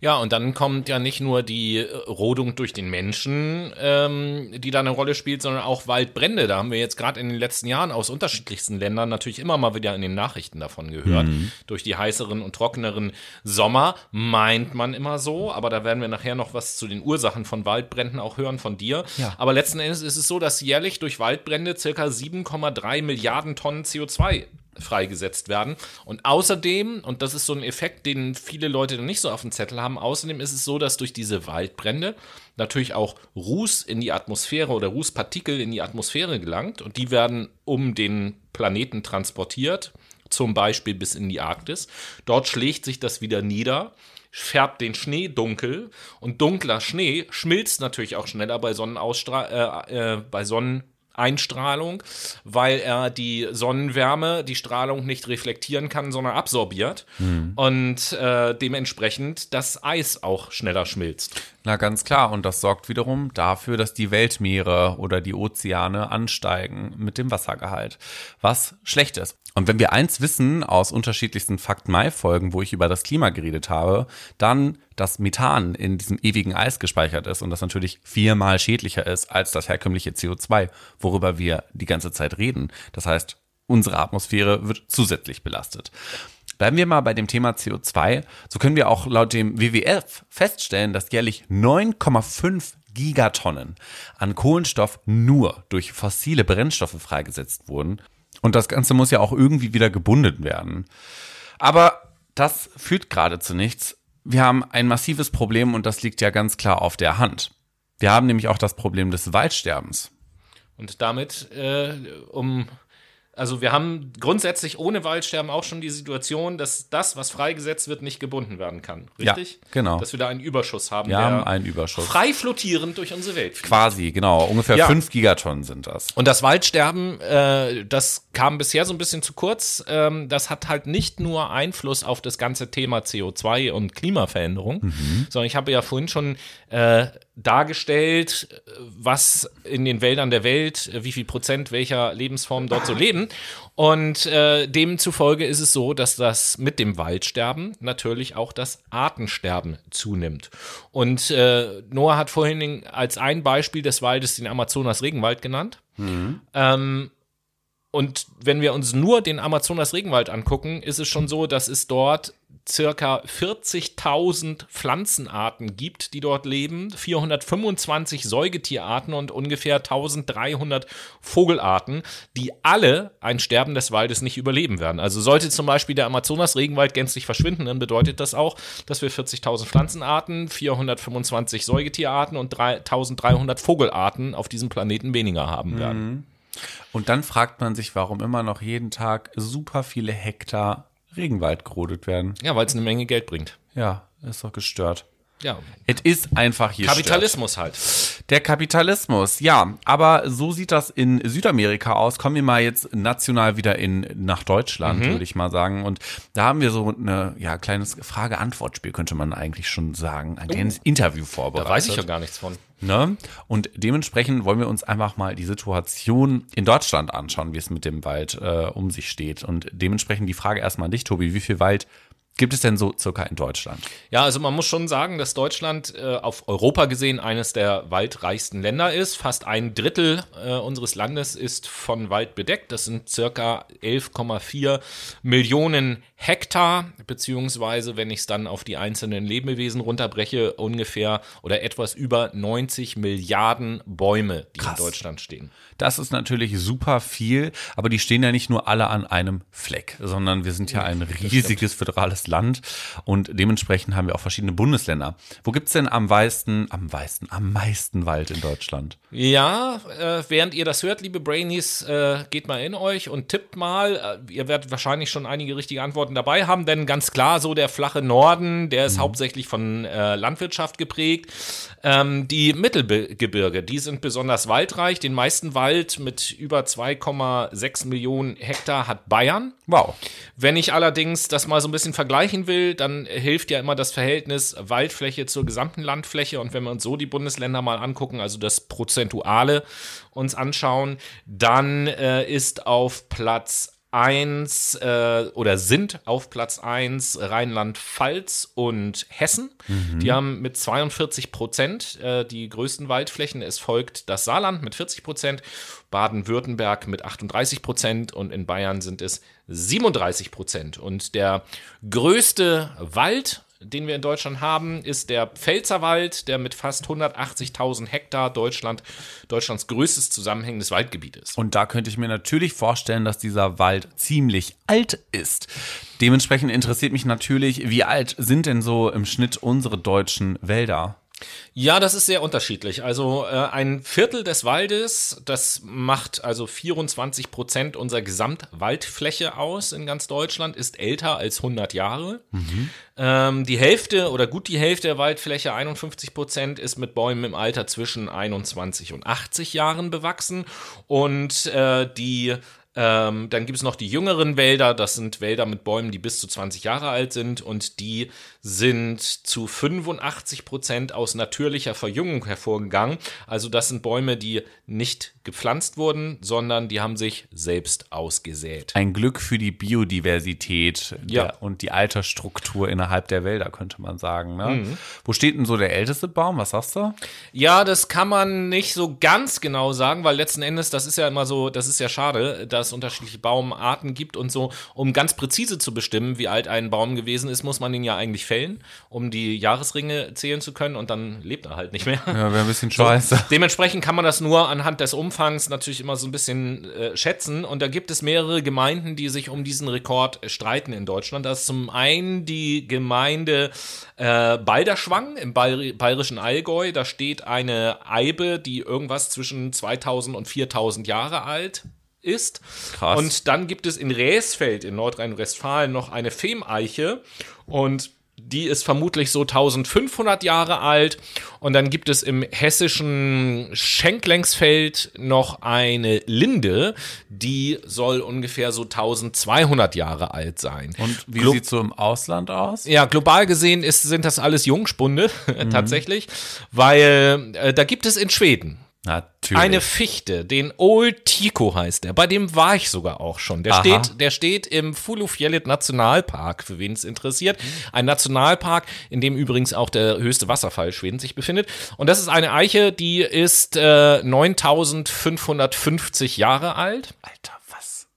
Ja, und dann kommt ja nicht nur die äh, Rodung durch den Menschen, ähm, die da eine Rolle spielt, sondern auch Waldbrände. Da haben wir jetzt gerade in den letzten Jahren aus unterschiedlichsten Ländern natürlich immer mal wieder in den Nachrichten davon gehört. Mhm. Durch die heißeren und trockeneren Sommer meint man immer so, aber da werden wir nachher noch was zu den Ursachen von Waldbränden auch hören von dir. Ja. Aber letzten Endes ist es so, dass jährlich durch Waldbrände circa 7,3 Milliarden Tonnen CO2 freigesetzt werden. Und außerdem, und das ist so ein Effekt, den viele Leute dann nicht so auf dem Zettel haben, außerdem ist es so, dass durch diese Waldbrände natürlich auch Ruß in die Atmosphäre oder Rußpartikel in die Atmosphäre gelangt und die werden um den Planeten transportiert, zum Beispiel bis in die Arktis. Dort schlägt sich das wieder nieder färbt den Schnee dunkel und dunkler Schnee schmilzt natürlich auch schneller bei Sonnenausstrahlung, äh, äh, bei Sonnen Einstrahlung, weil er die Sonnenwärme, die Strahlung nicht reflektieren kann, sondern absorbiert mhm. und äh, dementsprechend das Eis auch schneller schmilzt. Na ganz klar, und das sorgt wiederum dafür, dass die Weltmeere oder die Ozeane ansteigen mit dem Wassergehalt, was schlecht ist. Und wenn wir eins wissen aus unterschiedlichsten Fakt Mai-Folgen, wo ich über das Klima geredet habe, dann, dass Methan in diesem ewigen Eis gespeichert ist und das natürlich viermal schädlicher ist als das herkömmliche CO2, worüber wir die ganze Zeit reden. Das heißt, unsere Atmosphäre wird zusätzlich belastet. Bleiben wir mal bei dem Thema CO2. So können wir auch laut dem WWF feststellen, dass jährlich 9,5 Gigatonnen an Kohlenstoff nur durch fossile Brennstoffe freigesetzt wurden. Und das Ganze muss ja auch irgendwie wieder gebunden werden. Aber das führt gerade zu nichts. Wir haben ein massives Problem und das liegt ja ganz klar auf der Hand. Wir haben nämlich auch das Problem des Waldsterbens. Und damit, äh, um also wir haben grundsätzlich ohne Waldsterben auch schon die Situation, dass das, was freigesetzt wird, nicht gebunden werden kann. Richtig? Ja, genau. Dass wir da einen Überschuss haben. Wir haben einen Überschuss. Frei flottierend durch unsere Welt. Fliegt. Quasi, genau. Ungefähr ja. fünf Gigatonnen sind das. Und das Waldsterben, äh, das kam bisher so ein bisschen zu kurz. Ähm, das hat halt nicht nur Einfluss auf das ganze Thema CO2 und Klimaveränderung, mhm. sondern ich habe ja vorhin schon äh, dargestellt, was in den Wäldern der Welt, wie viel Prozent welcher Lebensformen dort so leben. Und äh, demzufolge ist es so, dass das mit dem Waldsterben natürlich auch das Artensterben zunimmt. Und äh, Noah hat vorhin als ein Beispiel des Waldes den Amazonas-Regenwald genannt. Mhm. Ähm, und wenn wir uns nur den Amazonas-Regenwald angucken, ist es schon so, dass es dort circa 40.000 Pflanzenarten gibt, die dort leben, 425 Säugetierarten und ungefähr 1300 Vogelarten, die alle ein Sterben des Waldes nicht überleben werden. Also sollte zum Beispiel der Amazonas-Regenwald gänzlich verschwinden, dann bedeutet das auch, dass wir 40.000 Pflanzenarten, 425 Säugetierarten und 1300 Vogelarten auf diesem Planeten weniger haben werden. Mhm. Und dann fragt man sich, warum immer noch jeden Tag super viele Hektar Regenwald gerodet werden. Ja, weil es eine Menge Geld bringt. Ja, ist doch gestört. Ja. Es ist einfach hier Kapitalismus stört. halt. Der Kapitalismus, ja, aber so sieht das in Südamerika aus. Kommen wir mal jetzt national wieder in nach Deutschland, Mhm. würde ich mal sagen. Und da haben wir so eine ja kleines Frage-Antwort-Spiel, könnte man eigentlich schon sagen. Ein kleines Interview Oh. Da vorbereitet. weiß ich ja gar nichts von. Ne? Und dementsprechend wollen wir uns einfach mal die Situation in Deutschland anschauen, wie es mit dem Wald äh, um sich steht. Und dementsprechend die Frage erstmal an dich, Tobi, wie viel Wald gibt es denn so circa in Deutschland? Ja, also man muss schon sagen, dass Deutschland äh, auf Europa gesehen eines der waldreichsten Länder ist. Fast ein Drittel äh, unseres Landes ist von Wald bedeckt. Das sind circa 11,4 Millionen Hektar, beziehungsweise, wenn ich es dann auf die einzelnen Lebewesen runterbreche, ungefähr oder etwas über 90 Milliarden Bäume, die Krass. in Deutschland stehen. Das ist natürlich super viel, aber die stehen ja nicht nur alle an einem Fleck, sondern wir sind ja ein riesiges föderales Land und dementsprechend haben wir auch verschiedene Bundesländer. Wo gibt's denn am meisten, am meisten, am meisten Wald in Deutschland? Ja, äh, während ihr das hört, liebe Brainies, äh, geht mal in euch und tippt mal. Äh, ihr werdet wahrscheinlich schon einige richtige Antworten dabei haben, denn ganz klar, so der flache Norden, der ist hauptsächlich von äh, Landwirtschaft geprägt. Ähm, die Mittelgebirge, die sind besonders waldreich. Den meisten Wald mit über 2,6 Millionen Hektar hat Bayern. Wow. Wenn ich allerdings das mal so ein bisschen vergleichen will, dann hilft ja immer das Verhältnis Waldfläche zur gesamten Landfläche. Und wenn wir uns so die Bundesländer mal angucken, also das Prozentuale uns anschauen, dann äh, ist auf Platz 1 äh, oder sind auf Platz 1 Rheinland-Pfalz und Hessen. Die haben mit 42 Prozent äh, die größten Waldflächen. Es folgt das Saarland mit 40 Prozent, Baden-Württemberg mit 38 Prozent und in Bayern sind es 37 Prozent. Und der größte Wald, den wir in Deutschland haben, ist der Pfälzerwald, der mit fast 180.000 Hektar Deutschland, Deutschlands größtes zusammenhängendes Waldgebiet ist. Und da könnte ich mir natürlich vorstellen, dass dieser Wald ziemlich alt ist. Dementsprechend interessiert mich natürlich, wie alt sind denn so im Schnitt unsere deutschen Wälder? Ja, das ist sehr unterschiedlich. Also äh, ein Viertel des Waldes, das macht also 24 Prozent unserer Gesamtwaldfläche aus in ganz Deutschland, ist älter als 100 Jahre. Ähm, die Hälfte oder gut die Hälfte der Waldfläche, 51 Prozent, ist mit Bäumen im Alter zwischen 21 und 80 Jahren bewachsen. Und äh, die ähm, dann gibt es noch die jüngeren Wälder, das sind Wälder mit Bäumen, die bis zu 20 Jahre alt sind und die sind zu 85 Prozent aus natürlicher Verjüngung hervorgegangen. Also das sind Bäume, die nicht gepflanzt wurden, sondern die haben sich selbst ausgesät. Ein Glück für die Biodiversität Ja. der, und die Altersstruktur innerhalb der Wälder, könnte man sagen. Ne? Wo steht denn so der älteste Baum? Was sagst du? Ja, das kann man nicht so ganz genau sagen, weil letzten Endes, das ist ja immer so, das ist ja schade, dass es unterschiedliche Baumarten gibt und so. Um ganz präzise zu bestimmen, wie alt ein Baum gewesen ist, muss man ihn ja eigentlich fällen, um die Jahresringe zählen zu können und dann lebt er halt nicht mehr. Ja, wäre ein bisschen scheiße. Dementsprechend kann man das nur anhand des Umfangs natürlich immer so ein bisschen äh, schätzen. Und da gibt es mehrere Gemeinden, die sich um diesen Rekord streiten in Deutschland. Das ist zum einen die Gemeinde äh, Balderschwang im Bayer bayerischen Allgäu. Da steht eine Eibe, die irgendwas zwischen 2000 und 4000 Jahre alt ist. Krass. Und dann gibt es in Räsfeld in Nordrhein-Westfalen noch eine Femeiche und die ist vermutlich so 1500 Jahre alt. Und dann gibt es im hessischen Schenklengsfeld noch eine Linde, die soll ungefähr so 1200 Jahre alt sein. Und wie Glo- sieht's so im Ausland aus? ja, global gesehen ist, sind das alles Jungspunde tatsächlich, weil äh, da gibt es in Schweden Natürlich. eine Fichte, den Old Tico heißt der. Bei dem war ich sogar auch schon. Der Aha. steht, der steht im Fulufjellet Nationalpark, für wen es interessiert. Ein Nationalpark, in dem übrigens auch der höchste Wasserfall Schwedens sich befindet. Und das ist eine Eiche, die ist äh, 9550 Jahre alt. Alter, was?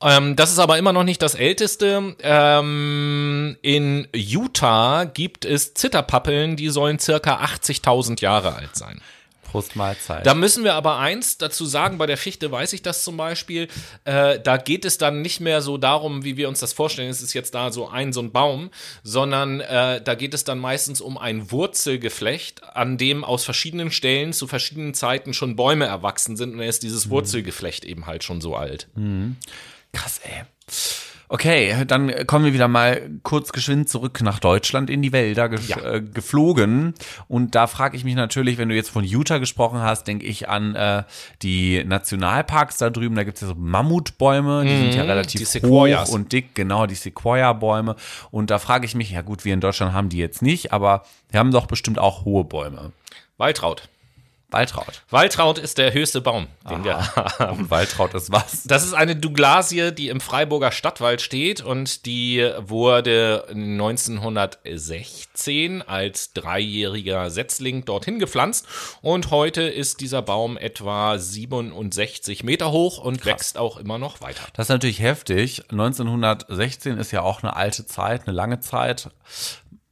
Ähm, das ist aber immer noch nicht das älteste. Ähm, in Utah gibt es Zitterpappeln, die sollen circa 80.000 Jahre alt sein. Prost Mahlzeit. Da müssen wir aber eins dazu sagen, bei der Fichte weiß ich das zum Beispiel, äh, da geht es dann nicht mehr so darum, wie wir uns das vorstellen, es ist jetzt da so ein, so ein Baum, sondern äh, da geht es dann meistens um ein Wurzelgeflecht, an dem aus verschiedenen Stellen zu verschiedenen Zeiten schon Bäume erwachsen sind und dann ist dieses Wurzelgeflecht eben halt schon so alt. Krass, ey. Okay, dann kommen wir wieder mal kurz geschwind zurück nach Deutschland in die Wälder ge Ja. äh, geflogen. Und da frage ich mich natürlich, wenn du jetzt von Utah gesprochen hast, denke ich an äh, die Nationalparks da drüben. Da gibt es ja so Mammutbäume, die sind ja relativ die Sequoias. hoch und dick, genau, die Sequoia-Bäume. Und da frage ich mich, ja gut, wir in Deutschland haben die jetzt nicht, aber wir haben doch bestimmt auch hohe Bäume. Waltraud. Waltraud. Waltraud ist der höchste Baum, den wir haben. Und Waltraud ist was? Das ist eine Douglasie, die im Freiburger Stadtwald steht und die wurde 1916 als dreijähriger Setzling dorthin gepflanzt und heute ist dieser Baum etwa 67 Meter hoch und wächst auch immer noch weiter. Das ist natürlich heftig. 1916 ist ja auch eine alte Zeit, eine lange Zeit.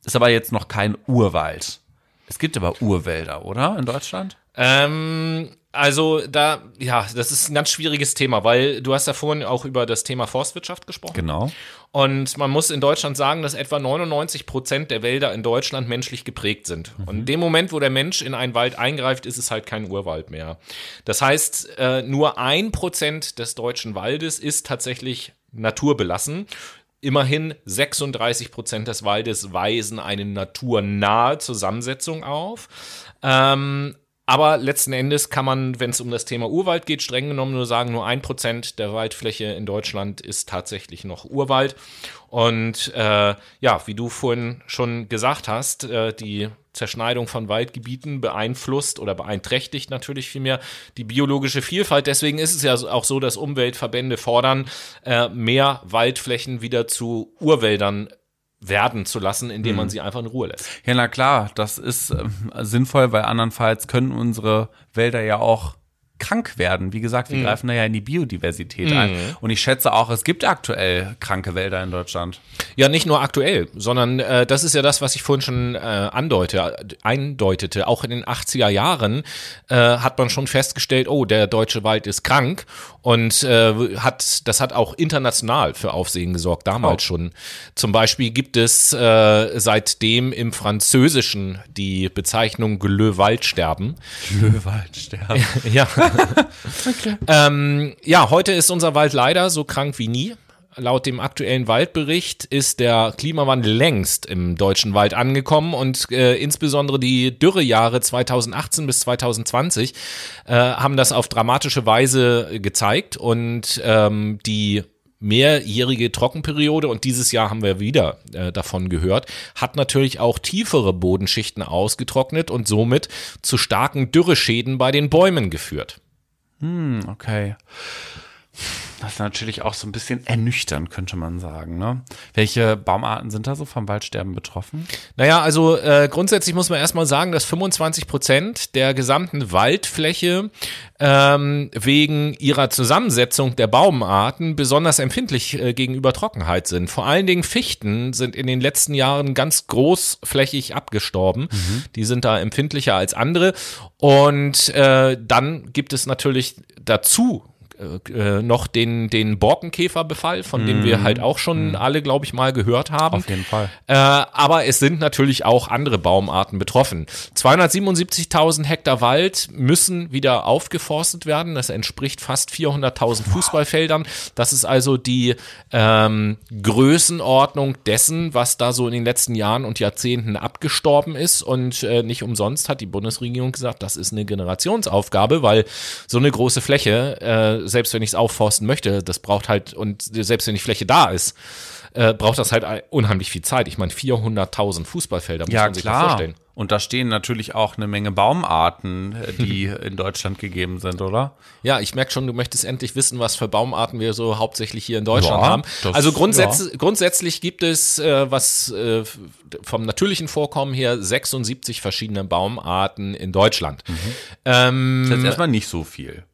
Ist aber jetzt noch kein Urwald. Es gibt aber Urwälder, oder? In Deutschland? Ähm, also da, ja, das ist ein ganz schwieriges Thema, weil du hast ja vorhin auch über das Thema Forstwirtschaft gesprochen. Genau. Und man muss in Deutschland sagen, dass etwa 99 Prozent der Wälder in Deutschland menschlich geprägt sind. Und in dem Moment, wo der Mensch in einen Wald eingreift, ist es halt kein Urwald mehr. Das heißt, äh, nur ein Prozent des deutschen Waldes ist tatsächlich naturbelassen. Immerhin 36 Prozent des Waldes weisen eine naturnahe Zusammensetzung auf. Ähm, aber letzten Endes kann man, wenn es um das Thema Urwald geht, streng genommen nur sagen, nur ein Prozent der Waldfläche in Deutschland ist tatsächlich noch Urwald. Und äh, ja, wie du vorhin schon gesagt hast, äh, die Zerschneidung von Waldgebieten beeinflusst oder beeinträchtigt natürlich vielmehr die biologische Vielfalt. Deswegen ist es ja auch so, dass Umweltverbände fordern, äh, mehr Waldflächen wieder zu Urwäldern werden zu lassen, indem man sie einfach in Ruhe lässt. Ja, na klar, das ist ähm, sinnvoll, weil andernfalls können unsere Wälder ja auch krank werden. Wie gesagt, wir greifen da ja in die Biodiversität ein. Und ich schätze auch, es gibt aktuell kranke Wälder in Deutschland. Ja, nicht nur aktuell, sondern äh, das ist ja das, was ich vorhin schon äh, andeute, eindeutete. Auch in den 80er Jahren äh, hat man schon festgestellt, oh, der deutsche Wald ist krank und äh, hat das hat auch international für Aufsehen gesorgt, damals Oh. schon. Zum Beispiel gibt es äh, seitdem im Französischen die Bezeichnung Glö-Waldsterben. Löwaldsterben. Ja. ähm, ja, heute ist unser Wald leider so krank wie nie. Laut dem aktuellen Waldbericht ist der Klimawandel längst im deutschen Wald angekommen und äh, insbesondere die Dürrejahre 2018 bis 2020 äh, haben das auf dramatische Weise gezeigt und ähm, die mehrjährige Trockenperiode und dieses Jahr haben wir wieder äh, davon gehört, hat natürlich auch tiefere Bodenschichten ausgetrocknet und somit zu starken Dürreschäden bei den Bäumen geführt. Okay. Das ist natürlich auch so ein bisschen ernüchternd, könnte man sagen. Ne? Welche Baumarten sind da so vom Waldsterben betroffen? Naja, also äh, grundsätzlich muss man erstmal sagen, dass 25 Prozent der gesamten Waldfläche ähm, wegen ihrer Zusammensetzung der Baumarten besonders empfindlich äh, gegenüber Trockenheit sind. Vor allen Dingen Fichten sind in den letzten Jahren ganz großflächig abgestorben. Die sind da empfindlicher als andere. Und äh, dann gibt es natürlich dazu äh, noch den, den Borkenkäferbefall, von dem wir halt auch schon alle, glaube ich, mal gehört haben. Auf jeden Fall. Äh, aber es sind natürlich auch andere Baumarten betroffen. 277.000 Hektar Wald müssen wieder aufgeforstet werden. Das entspricht fast 400.000 Fußballfeldern. Das ist also die ähm, Größenordnung dessen, was da so in den letzten Jahren und Jahrzehnten abgestorben ist. Und äh, nicht umsonst hat die Bundesregierung gesagt, das ist eine Generationsaufgabe, weil so eine große Fläche, äh, selbst wenn ich es aufforsten möchte, das braucht halt, und selbst wenn die Fläche da ist, äh, braucht das halt unheimlich viel Zeit. Ich meine, 400.000 Fußballfelder muss Ja, man sich klar. vorstellen. Und da stehen natürlich auch eine Menge Baumarten, äh, die in Deutschland gegeben sind, oder? Ja, ich merke schon, du möchtest endlich wissen, was für Baumarten wir so hauptsächlich hier in Deutschland Ja, haben. das- Also grundsätz grundsätzlich gibt es, äh, was äh, vom natürlichen Vorkommen her, 76 verschiedene Baumarten in Deutschland. Ähm, Das ist erstmal nicht so viel.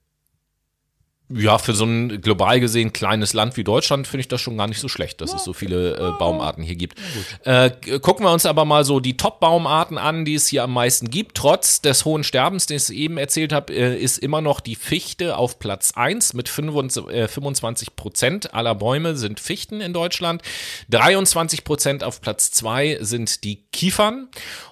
Ja, für so ein global gesehen kleines Land wie Deutschland finde ich das schon gar nicht so schlecht, dass es so viele äh, Baumarten hier gibt. Äh, gucken wir uns aber mal so die Top-Baumarten an, die es hier am meisten gibt. Trotz des hohen Sterbens, den ich eben erzählt habe, äh, ist immer noch die Fichte auf Platz 1 mit 25, äh, 25 Prozent aller Bäume sind Fichten in Deutschland. 23 Prozent auf Platz 2 sind die Kiefern.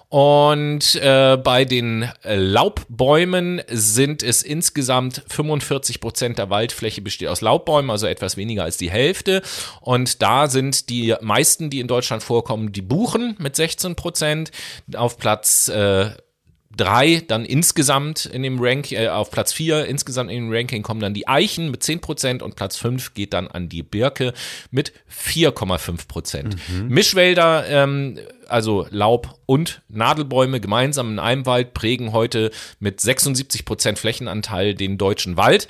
Und äh, bei den Laubbäumen sind es insgesamt 45 Prozent der Waldfläche besteht aus Laubbäumen, also etwas weniger als die Hälfte. Und da sind die meisten, die in Deutschland vorkommen, die Buchen mit 16 Prozent. Auf Platz äh, drei dann insgesamt in dem Ranking, äh, auf Platz vier insgesamt in dem Ranking kommen dann die Eichen mit 10 Prozent und Platz fünf geht dann an die Birke mit 4,5 Prozent. Mhm. Mischwälder, ähm, also Laub und Nadelbäume gemeinsam in einem Wald prägen heute mit 76 Prozent Flächenanteil den deutschen Wald.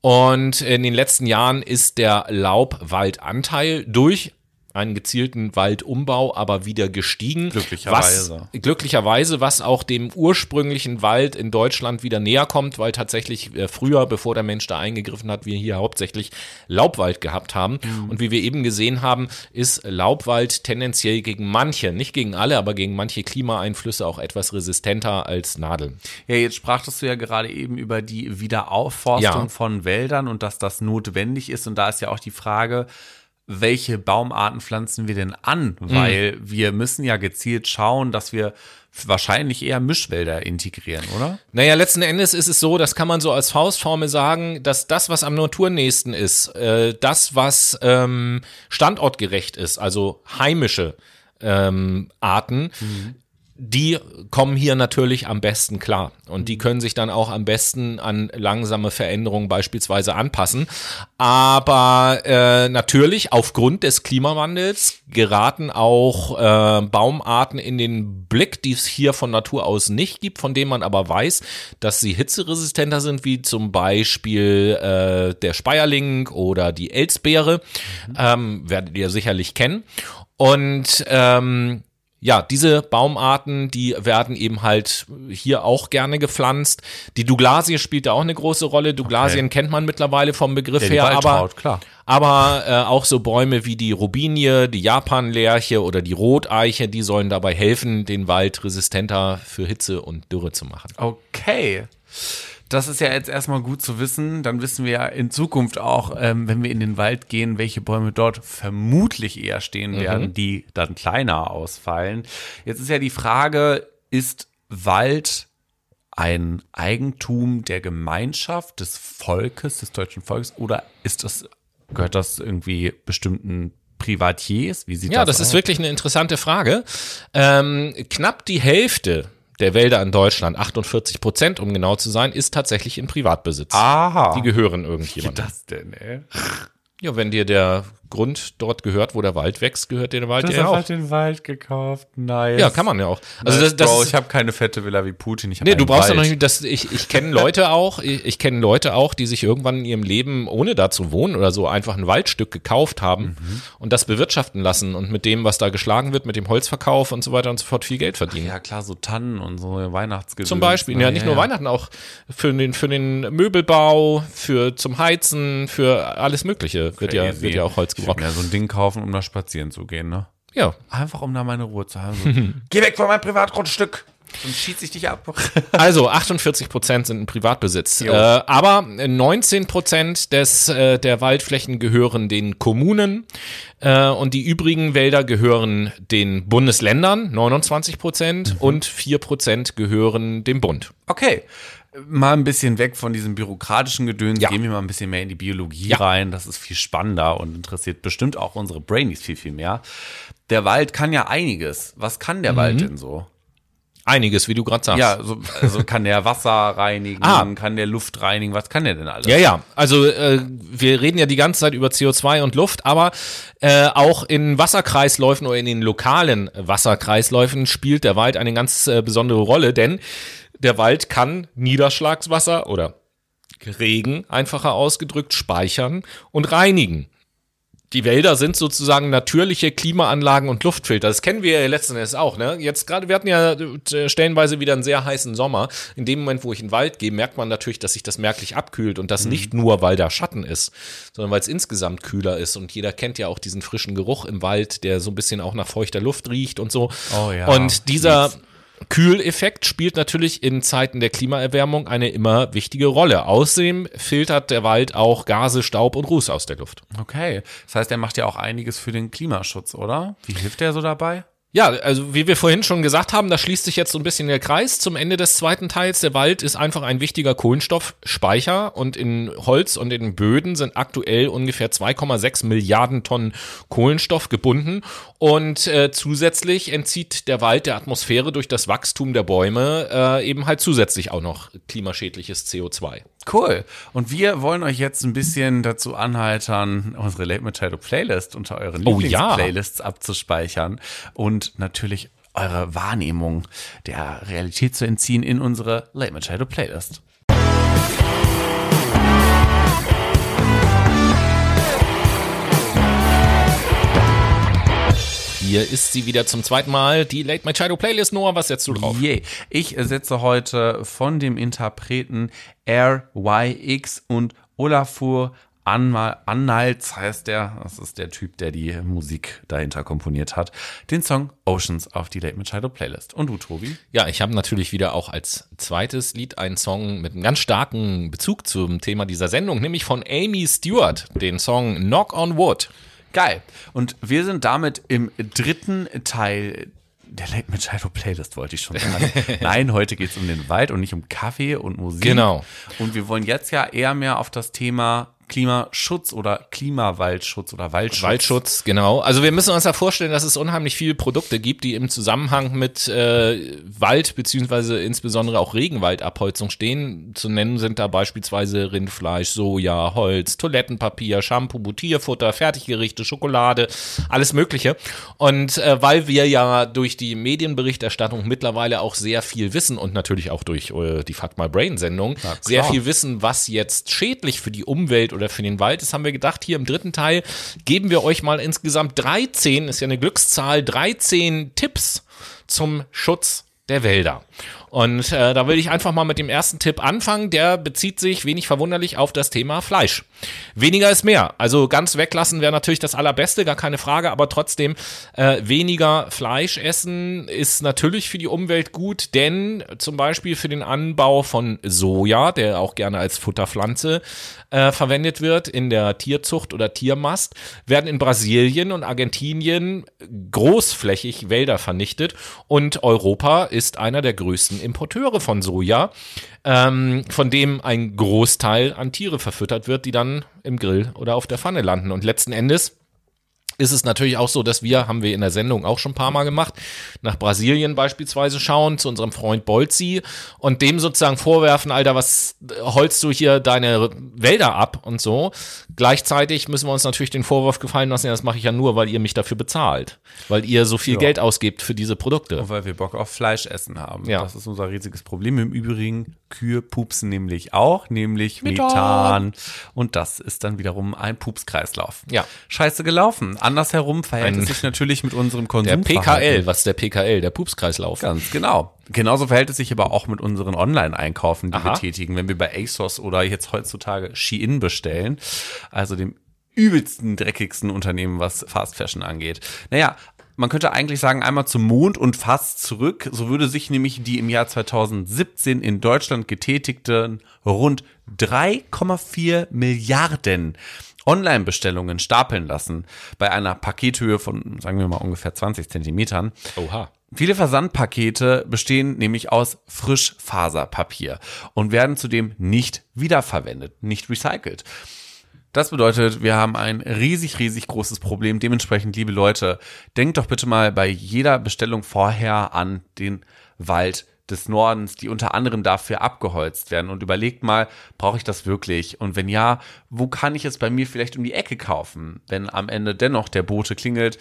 Und in den letzten Jahren ist der Laubwaldanteil durch einen gezielten Waldumbau aber wieder gestiegen. Glücklicherweise. Was, glücklicherweise, was auch dem ursprünglichen Wald in Deutschland wieder näher kommt, weil tatsächlich äh, früher, bevor der Mensch da eingegriffen hat, wir hier hauptsächlich Laubwald gehabt haben. Mhm. Und wie wir eben gesehen haben, ist Laubwald tendenziell gegen manche, nicht gegen alle, aber gegen manche Klimaeinflüsse auch etwas resistenter als Nadeln. Ja, jetzt sprachtest du ja gerade eben über die Wiederaufforstung ja. von Wäldern und dass das notwendig ist. Und da ist ja auch die Frage, welche Baumarten pflanzen wir denn an? Mhm. Weil mhm. wir müssen ja gezielt schauen, dass wir wahrscheinlich eher Mischwälder integrieren, oder? Naja, letzten Endes ist es so, das kann man so als Faustformel sagen, dass das, was am naturnächsten ist, äh, das, was ähm, standortgerecht ist, also heimische ähm, Arten, mhm die kommen hier natürlich am besten klar und die können sich dann auch am besten an langsame Veränderungen beispielsweise anpassen. Aber äh, natürlich aufgrund des Klimawandels geraten auch äh, Baumarten in den Blick, die es hier von Natur aus nicht gibt, von denen man aber weiß, dass sie hitzeresistenter sind, wie zum Beispiel äh, der Speierling oder die Elsbeere, mhm. ähm, werdet ihr sicherlich kennen. Und ähm, ja, diese Baumarten, die werden eben halt hier auch gerne gepflanzt. Die Douglasie spielt da auch eine große Rolle. Douglasien okay. kennt man mittlerweile vom Begriff ja, her, aber, klar. aber äh, auch so Bäume wie die Robinie, die Japanlärche oder die Roteiche, die sollen dabei helfen, den Wald resistenter für Hitze und Dürre zu machen. Okay. Das ist ja jetzt erstmal gut zu wissen. Dann wissen wir ja in Zukunft auch, ähm, wenn wir in den Wald gehen, welche Bäume dort vermutlich eher stehen mhm. werden, die dann kleiner ausfallen. Jetzt ist ja die Frage, ist Wald ein Eigentum der Gemeinschaft, des Volkes, des deutschen Volkes, oder ist das, gehört das irgendwie bestimmten Privatiers? Wie sieht ja, das, das ist wirklich eine interessante Frage. Ähm, knapp die Hälfte der Wälder in Deutschland, 48 Prozent, um genau zu sein, ist tatsächlich in Privatbesitz. Aha. Die gehören irgendjemandem. Wie das denn, ey? Ja, wenn dir der Grund dort gehört, wo der Wald wächst, gehört der Wald ja auch. den Wald gekauft. Nice. Ja, kann man ja auch. Also nice, das, das Bro, ich habe keine fette Villa wie Putin. Ich nee, du brauchst ja noch nicht. Das, ich ich kenne Leute auch. Ich, ich kenne Leute auch, die sich irgendwann in ihrem Leben, ohne da zu wohnen oder so, einfach ein Waldstück gekauft haben mhm. und das bewirtschaften lassen und mit dem, was da geschlagen wird, mit dem Holzverkauf und so weiter und so fort viel Geld verdienen. Ach ja, klar, so Tannen und so Weihnachtsgewürze. Zum Beispiel, ja, nicht ja, nur ja. Weihnachten, auch für den für den Möbelbau, für zum Heizen, für alles Mögliche wird ja wird ja auch Holz gebraucht. Ja, so ein Ding kaufen, um da spazieren zu gehen, ne? Ja. Einfach um da meine Ruhe zu haben. So, Geh weg von meinem Privatgrundstück! Und schießt sich dich ab. also 48 Prozent sind in Privatbesitz. Äh, aber 19 Prozent des, äh, der Waldflächen gehören den Kommunen äh, und die übrigen Wälder gehören den Bundesländern, 29 Prozent, mhm. und 4 Prozent gehören dem Bund. Okay mal ein bisschen weg von diesem bürokratischen Gedöns, ja. gehen wir mal ein bisschen mehr in die Biologie ja. rein. Das ist viel spannender und interessiert bestimmt auch unsere Brainies viel, viel mehr. Der Wald kann ja einiges. Was kann der mhm. Wald denn so? Einiges, wie du gerade sagst. Ja, so, also kann der Wasser reinigen, ah. kann der Luft reinigen, was kann der denn alles? Ja, ja. Also äh, wir reden ja die ganze Zeit über CO2 und Luft, aber äh, auch in Wasserkreisläufen oder in den lokalen Wasserkreisläufen spielt der Wald eine ganz äh, besondere Rolle, denn der Wald kann Niederschlagswasser oder Regen einfacher ausgedrückt speichern und reinigen. Die Wälder sind sozusagen natürliche Klimaanlagen und Luftfilter. Das kennen wir ja letzten Endes auch. Ne? Jetzt gerade, wir hatten ja äh, stellenweise wieder einen sehr heißen Sommer. In dem Moment, wo ich in den Wald gehe, merkt man natürlich, dass sich das merklich abkühlt und das mhm. nicht nur, weil da Schatten ist, sondern weil es insgesamt kühler ist. Und jeder kennt ja auch diesen frischen Geruch im Wald, der so ein bisschen auch nach feuchter Luft riecht und so. Oh ja. Und dieser, Kühleffekt spielt natürlich in Zeiten der Klimaerwärmung eine immer wichtige Rolle. Außerdem filtert der Wald auch Gase, Staub und Ruß aus der Luft. Okay. Das heißt, er macht ja auch einiges für den Klimaschutz, oder? Wie hilft er so dabei? Ja, also wie wir vorhin schon gesagt haben, da schließt sich jetzt so ein bisschen der Kreis zum Ende des zweiten Teils. Der Wald ist einfach ein wichtiger Kohlenstoffspeicher und in Holz und in Böden sind aktuell ungefähr 2,6 Milliarden Tonnen Kohlenstoff gebunden und äh, zusätzlich entzieht der Wald der Atmosphäre durch das Wachstum der Bäume äh, eben halt zusätzlich auch noch klimaschädliches CO2. Cool. Und wir wollen euch jetzt ein bisschen dazu anhaltern, unsere Late Machado Playlist unter euren Oh ja. Lieblingsplaylists abzuspeichern und natürlich eure Wahrnehmung der Realität zu entziehen in unsere Late Machado Playlist. Hier ist sie wieder zum zweiten Mal, die Late Machado Playlist. Noah, was setzt du drauf? Je. Ich setze heute von dem Interpreten RYX und Olafur Anmal Annals heißt der, das ist der Typ, der die Musik dahinter komponiert hat, den Song Oceans auf die Late Machado Playlist. Und du, Tobi? Ja, ich habe natürlich wieder auch als zweites Lied einen Song mit einem ganz starken Bezug zum Thema dieser Sendung, nämlich von Amy Stewart, den Song Knock on Wood. Geil. Und wir sind damit im dritten Teil der Late Machado Playlist, wollte ich schon sagen. Nein, heute geht es um den Wald und nicht um Kaffee und Musik. Genau. Und wir wollen jetzt ja eher mehr auf das Thema Klimaschutz oder Klimawaldschutz oder Waldschutz. Waldschutz, genau. Also wir müssen uns ja vorstellen, dass es unheimlich viele Produkte gibt, die im Zusammenhang mit äh, Wald beziehungsweise insbesondere auch Regenwaldabholzung stehen. Zu nennen sind da beispielsweise Rindfleisch, Soja, Holz, Toilettenpapier, Shampoo, Tierfutter, Fertiggerichte, Schokolade, alles Mögliche. Und äh, weil wir ja durch die Medienberichterstattung mittlerweile auch sehr viel wissen und natürlich auch durch äh, die Fuck My Brain Sendung sehr viel wissen, was jetzt schädlich für die Umwelt oder für den Wald ist, haben wir gedacht, hier im dritten Teil geben wir euch mal insgesamt 13, ist ja eine Glückszahl, 13 Tipps zum Schutz der Wälder. Und äh, da will ich einfach mal mit dem ersten Tipp anfangen. Der bezieht sich wenig verwunderlich auf das Thema Fleisch. Weniger ist mehr. Also ganz weglassen wäre natürlich das Allerbeste, gar keine Frage, aber trotzdem äh, weniger Fleisch essen ist natürlich für die Umwelt gut, denn zum Beispiel für den Anbau von Soja, der auch gerne als Futterpflanze äh, verwendet wird in der Tierzucht oder Tiermast, werden in Brasilien und Argentinien großflächig Wälder vernichtet und Europa ist einer der größten Importeure von Soja, ähm, von dem ein Großteil an Tiere verfüttert wird, die dann im Grill oder auf der Pfanne landen. Und letzten Endes ist es natürlich auch so, dass wir, haben wir in der Sendung auch schon ein paar Mal gemacht, nach Brasilien beispielsweise schauen, zu unserem Freund Bolzi und dem sozusagen vorwerfen, Alter, was holst du hier deine Wälder ab und so. Gleichzeitig müssen wir uns natürlich den Vorwurf gefallen lassen, ja, das mache ich ja nur, weil ihr mich dafür bezahlt, weil ihr so viel Ja. Geld ausgebt für diese Produkte. Und weil wir Bock auf Fleisch essen haben. Ja. Das ist unser riesiges Problem. Im Übrigen, Kühe pupsen nämlich auch, nämlich Methan. Methan. Und das ist dann wiederum ein Pupskreislauf. Ja. Scheiße gelaufen. Andersherum verhält Ein- es sich natürlich mit unserem Der Konsumverhalten. PKL, was ist der PKL? Der Pupskreislauf. Ganz genau. Genauso verhält es sich aber auch mit unseren Online-Einkaufen, die Aha. wir tätigen, wenn wir bei ASOS oder jetzt heutzutage Shein bestellen, also dem übelsten, dreckigsten Unternehmen, was Fast Fashion angeht. Naja, man könnte eigentlich sagen, einmal zum Mond und fast zurück. So würde sich nämlich die im Jahr 2017 in Deutschland getätigten rund 3,4 Milliarden Online-Bestellungen stapeln lassen bei einer Pakethöhe von, sagen wir mal, ungefähr 20 Zentimetern. Oha. Viele Versandpakete bestehen nämlich aus Frischfaserpapier und werden zudem nicht wiederverwendet, nicht recycelt. Das bedeutet, wir haben ein riesig, riesig großes Problem. Dementsprechend, liebe Leute, denkt doch bitte mal bei jeder Bestellung vorher an den Wald des Nordens, die unter anderem dafür abgeholzt werden und überlegt mal, brauche ich das wirklich? Und wenn ja, wo kann ich es bei mir vielleicht um die Ecke kaufen? Wenn am Ende dennoch der Bote klingelt,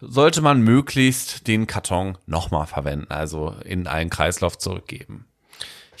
sollte man möglichst den Karton nochmal verwenden, also in einen Kreislauf zurückgeben.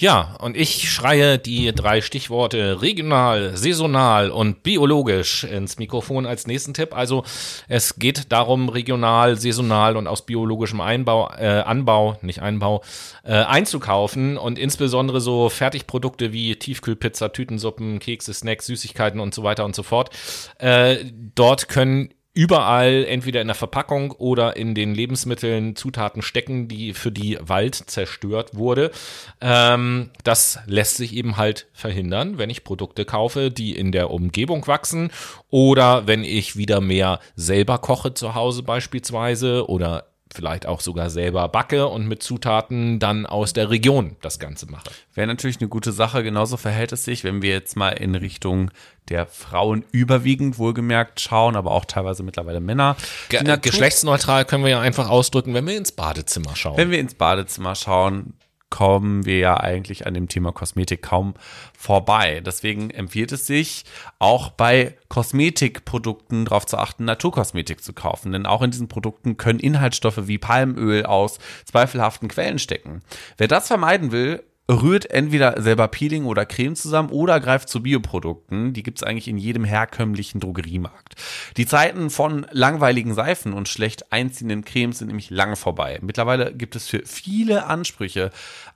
Ja, und ich schreie die drei Stichworte regional, saisonal und biologisch ins Mikrofon als nächsten Tipp. Also es geht darum, regional, saisonal und aus biologischem Einbau, äh, Anbau, nicht Einbau, äh, einzukaufen und insbesondere so Fertigprodukte wie Tiefkühlpizza, Tütensuppen, Kekse, Snacks, Süßigkeiten und so weiter und so fort. Äh, dort können überall entweder in der Verpackung oder in den Lebensmitteln Zutaten stecken, die für die Wald zerstört wurde. Ähm, das lässt sich eben halt verhindern, wenn ich Produkte kaufe, die in der Umgebung wachsen oder wenn ich wieder mehr selber koche zu Hause beispielsweise oder vielleicht auch sogar selber backe und mit Zutaten dann aus der Region das Ganze mache. Wäre natürlich eine gute Sache. Genauso verhält es sich, wenn wir jetzt mal in Richtung der Frauen überwiegend wohlgemerkt schauen, aber auch teilweise mittlerweile Männer. Ge geschlechtsneutral können wir ja einfach ausdrücken, wenn wir ins Badezimmer schauen. Wenn wir ins Badezimmer schauen, kommen wir ja eigentlich an dem Thema Kosmetik kaum vorbei. Deswegen empfiehlt es sich, auch bei Kosmetikprodukten darauf zu achten, Naturkosmetik zu kaufen. Denn auch in diesen Produkten können Inhaltsstoffe wie Palmöl aus zweifelhaften Quellen stecken. Wer das vermeiden will, rührt entweder selber Peeling oder Creme zusammen oder greift zu Bioprodukten. Die gibt es eigentlich in jedem herkömmlichen Drogeriemarkt. Die Zeiten von langweiligen Seifen und schlecht einziehenden Cremes sind nämlich lange vorbei. Mittlerweile gibt es für viele Ansprüche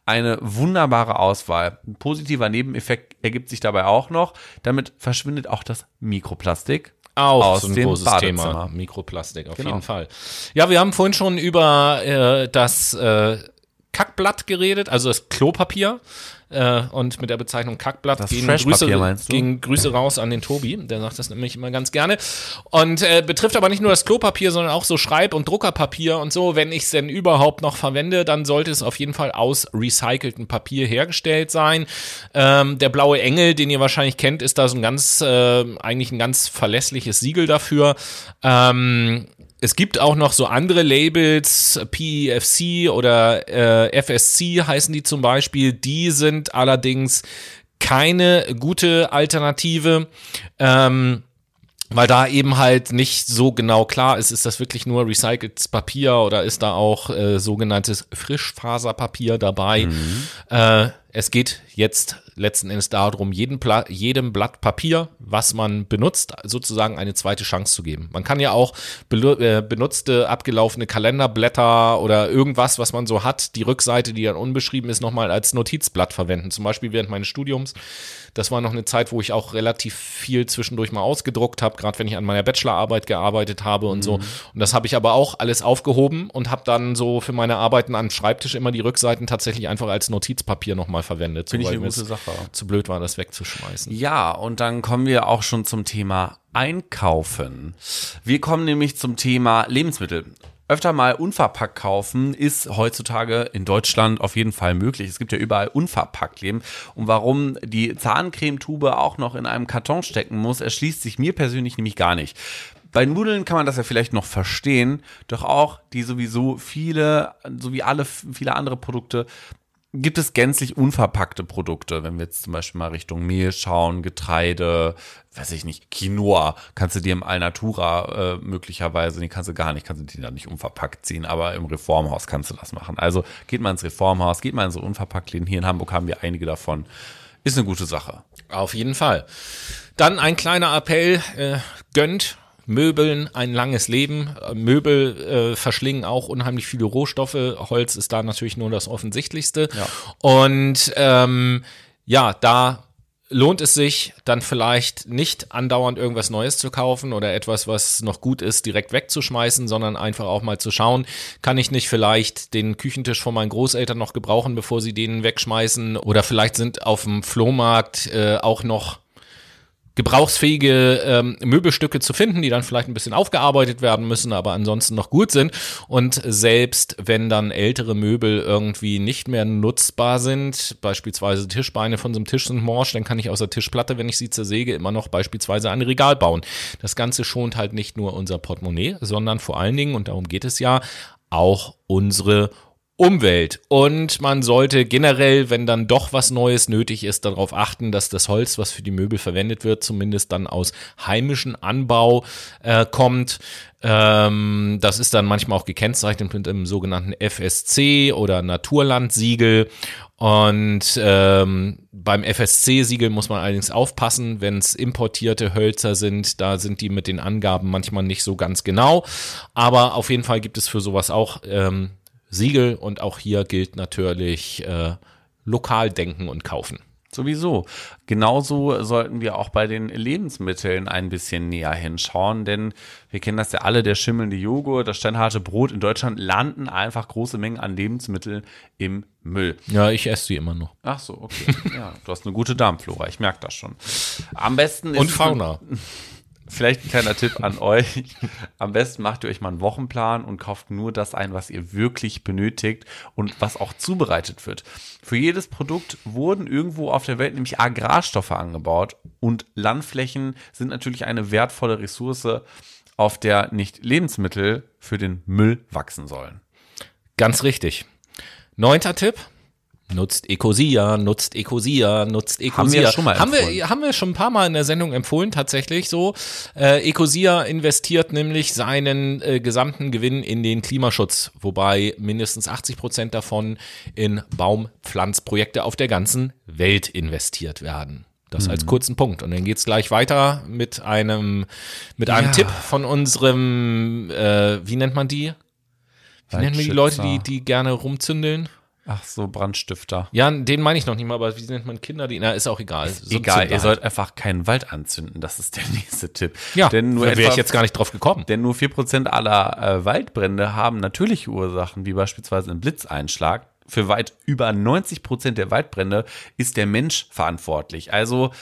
eine wunderbare Auswahl. Ein positiver Nebeneffekt ergibt sich dabei auch noch. Damit verschwindet auch das Mikroplastik auch aus so ein großes Badezimmer. Thema. Mikroplastik, auf genau. jeden Fall. Ja, wir haben vorhin schon über äh, das äh, Kackblatt geredet, also das Klopapier. Äh, und mit der Bezeichnung Kackblatt das gehen Grüße, gehen Grüße raus an den Tobi, der sagt das nämlich immer ganz gerne. Und äh, betrifft aber nicht nur das Klopapier, sondern auch so Schreib- und Druckerpapier und so. Wenn ich es denn überhaupt noch verwende, dann sollte es auf jeden Fall aus recyceltem Papier hergestellt sein. Ähm, der blaue Engel, den ihr wahrscheinlich kennt, ist da so ein ganz, äh, eigentlich ein ganz verlässliches Siegel dafür. Ähm, es gibt auch noch so andere Labels, PEFC oder äh, FSC heißen die zum Beispiel. Die sind allerdings keine gute Alternative. Ähm, weil da eben halt nicht so genau klar ist, ist das wirklich nur recyceltes Papier oder ist da auch äh, sogenanntes Frischfaserpapier dabei. Mhm. Äh, es geht jetzt letzten Endes darum, jedem, Pla jedem Blatt Papier, was man benutzt, sozusagen eine zweite Chance zu geben. Man kann ja auch äh, benutzte, abgelaufene Kalenderblätter oder irgendwas, was man so hat, die Rückseite, die dann unbeschrieben ist, nochmal als Notizblatt verwenden. Zum Beispiel während meines Studiums. Das war noch eine Zeit, wo ich auch relativ viel zwischendurch mal ausgedruckt habe, gerade wenn ich an meiner Bachelorarbeit gearbeitet habe und mhm. so. Und das habe ich aber auch alles aufgehoben und habe dann so für meine Arbeiten am Schreibtisch immer die Rückseiten tatsächlich einfach als Notizpapier nochmal verwendet. Finde so, ich eine gute Sache. Zu blöd war, das wegzuschmeißen. Ja, und dann kommen wir auch schon zum Thema Einkaufen. Wir kommen nämlich zum Thema Lebensmittel öfter mal unverpackt kaufen ist heutzutage in Deutschland auf jeden Fall möglich. Es gibt ja überall unverpackt Leben. Und warum die Zahncremetube auch noch in einem Karton stecken muss, erschließt sich mir persönlich nämlich gar nicht. Bei Nudeln kann man das ja vielleicht noch verstehen, doch auch die sowieso viele, so wie alle viele andere Produkte, gibt es gänzlich unverpackte Produkte, wenn wir jetzt zum Beispiel mal Richtung Mehl schauen, Getreide, weiß ich nicht, Quinoa, kannst du dir im Alnatura äh, möglicherweise, nee, kannst du gar nicht, kannst du die da nicht unverpackt ziehen, aber im Reformhaus kannst du das machen. Also geht mal ins Reformhaus, geht mal in so Unverpacktläden. Hier in Hamburg haben wir einige davon. Ist eine gute Sache. Auf jeden Fall. Dann ein kleiner Appell, äh, gönnt Möbeln ein langes Leben. Möbel äh, verschlingen auch unheimlich viele Rohstoffe. Holz ist da natürlich nur das Offensichtlichste. Ja. Und ähm, ja, da lohnt es sich dann vielleicht nicht andauernd irgendwas Neues zu kaufen oder etwas, was noch gut ist, direkt wegzuschmeißen, sondern einfach auch mal zu schauen, kann ich nicht vielleicht den Küchentisch von meinen Großeltern noch gebrauchen, bevor sie den wegschmeißen oder vielleicht sind auf dem Flohmarkt äh, auch noch gebrauchsfähige ähm, Möbelstücke zu finden, die dann vielleicht ein bisschen aufgearbeitet werden müssen, aber ansonsten noch gut sind. Und selbst wenn dann ältere Möbel irgendwie nicht mehr nutzbar sind, beispielsweise Tischbeine von so einem Tisch sind morsch, dann kann ich aus der Tischplatte, wenn ich sie zersäge, immer noch beispielsweise ein Regal bauen. Das Ganze schont halt nicht nur unser Portemonnaie, sondern vor allen Dingen, und darum geht es ja, auch unsere Umwelt. Und man sollte generell, wenn dann doch was Neues nötig ist, darauf achten, dass das Holz, was für die Möbel verwendet wird, zumindest dann aus heimischem Anbau äh, kommt. Ähm, das ist dann manchmal auch gekennzeichnet mit einem sogenannten FSC oder Naturlandsiegel. Und ähm, beim FSC-Siegel muss man allerdings aufpassen, wenn es importierte Hölzer sind, da sind die mit den Angaben manchmal nicht so ganz genau. Aber auf jeden Fall gibt es für sowas auch ähm, Siegel und auch hier gilt natürlich äh, lokal denken und kaufen. Sowieso. Genauso sollten wir auch bei den Lebensmitteln ein bisschen näher hinschauen, denn wir kennen das ja alle, der schimmelnde Joghurt, das steinharte Brot in Deutschland landen einfach große Mengen an Lebensmitteln im Müll. Ja, ich esse sie immer noch. Ach so, okay. ja, du hast eine gute Darmflora, ich merke das schon. Am besten ist Und Fauna. Vielleicht ein kleiner Tipp an euch. Am besten macht ihr euch mal einen Wochenplan und kauft nur das ein, was ihr wirklich benötigt und was auch zubereitet wird. Für jedes Produkt wurden irgendwo auf der Welt nämlich Agrarstoffe angebaut und Landflächen sind natürlich eine wertvolle Ressource, auf der nicht Lebensmittel für den Müll wachsen sollen. Ganz richtig. Neunter Tipp. Nutzt Ecosia, nutzt Ecosia, nutzt Ecosia. Haben wir schon mal haben empfohlen. wir, haben wir schon ein paar Mal in der Sendung empfohlen, tatsächlich so. Äh, Ecosia investiert nämlich seinen äh, gesamten Gewinn in den Klimaschutz, wobei mindestens 80 Prozent davon in Baumpflanzprojekte auf der ganzen Welt investiert werden. Das Mhm. als kurzen Punkt. Und dann geht's gleich weiter mit einem, mit einem Ja. Tipp von unserem, äh, wie nennt man die? Wie nennen wir die Leute, die, die gerne rumzündeln? Ach so, Brandstifter. Ja, den meine ich noch nicht mal, aber wie nennt man Kinder, die, na, ist auch egal. So ein Egal, ihr halt. sollt einfach keinen Wald anzünden. Das ist der nächste Tipp. Ja, denn nur da wäre ich jetzt gar nicht drauf gekommen. denn nur 4% aller äh, Waldbrände haben natürliche Ursachen, wie beispielsweise ein Blitzeinschlag. Für weit über 90% der Waldbrände ist der Mensch verantwortlich. Also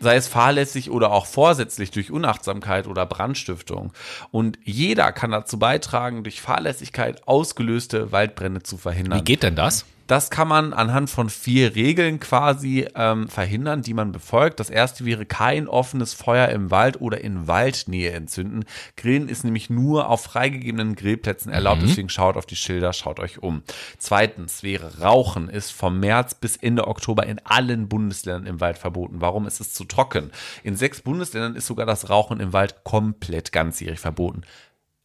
sei es fahrlässig oder auch vorsätzlich durch Unachtsamkeit oder Brandstiftung. Und jeder kann dazu beitragen, durch Fahrlässigkeit ausgelöste Waldbrände zu verhindern. Wie geht denn das? Das kann man anhand von vier Regeln quasi ähm, verhindern, die man befolgt. Das erste wäre kein offenes Feuer im Wald oder in Waldnähe entzünden. Grillen ist nämlich nur auf freigegebenen Grillplätzen erlaubt, deswegen schaut auf die Schilder, schaut euch um. Zweitens wäre Rauchen ist vom März bis Ende Oktober in allen Bundesländern im Wald verboten. Warum ist es zu trocken? In sechs Bundesländern ist sogar das Rauchen im Wald komplett ganzjährig verboten.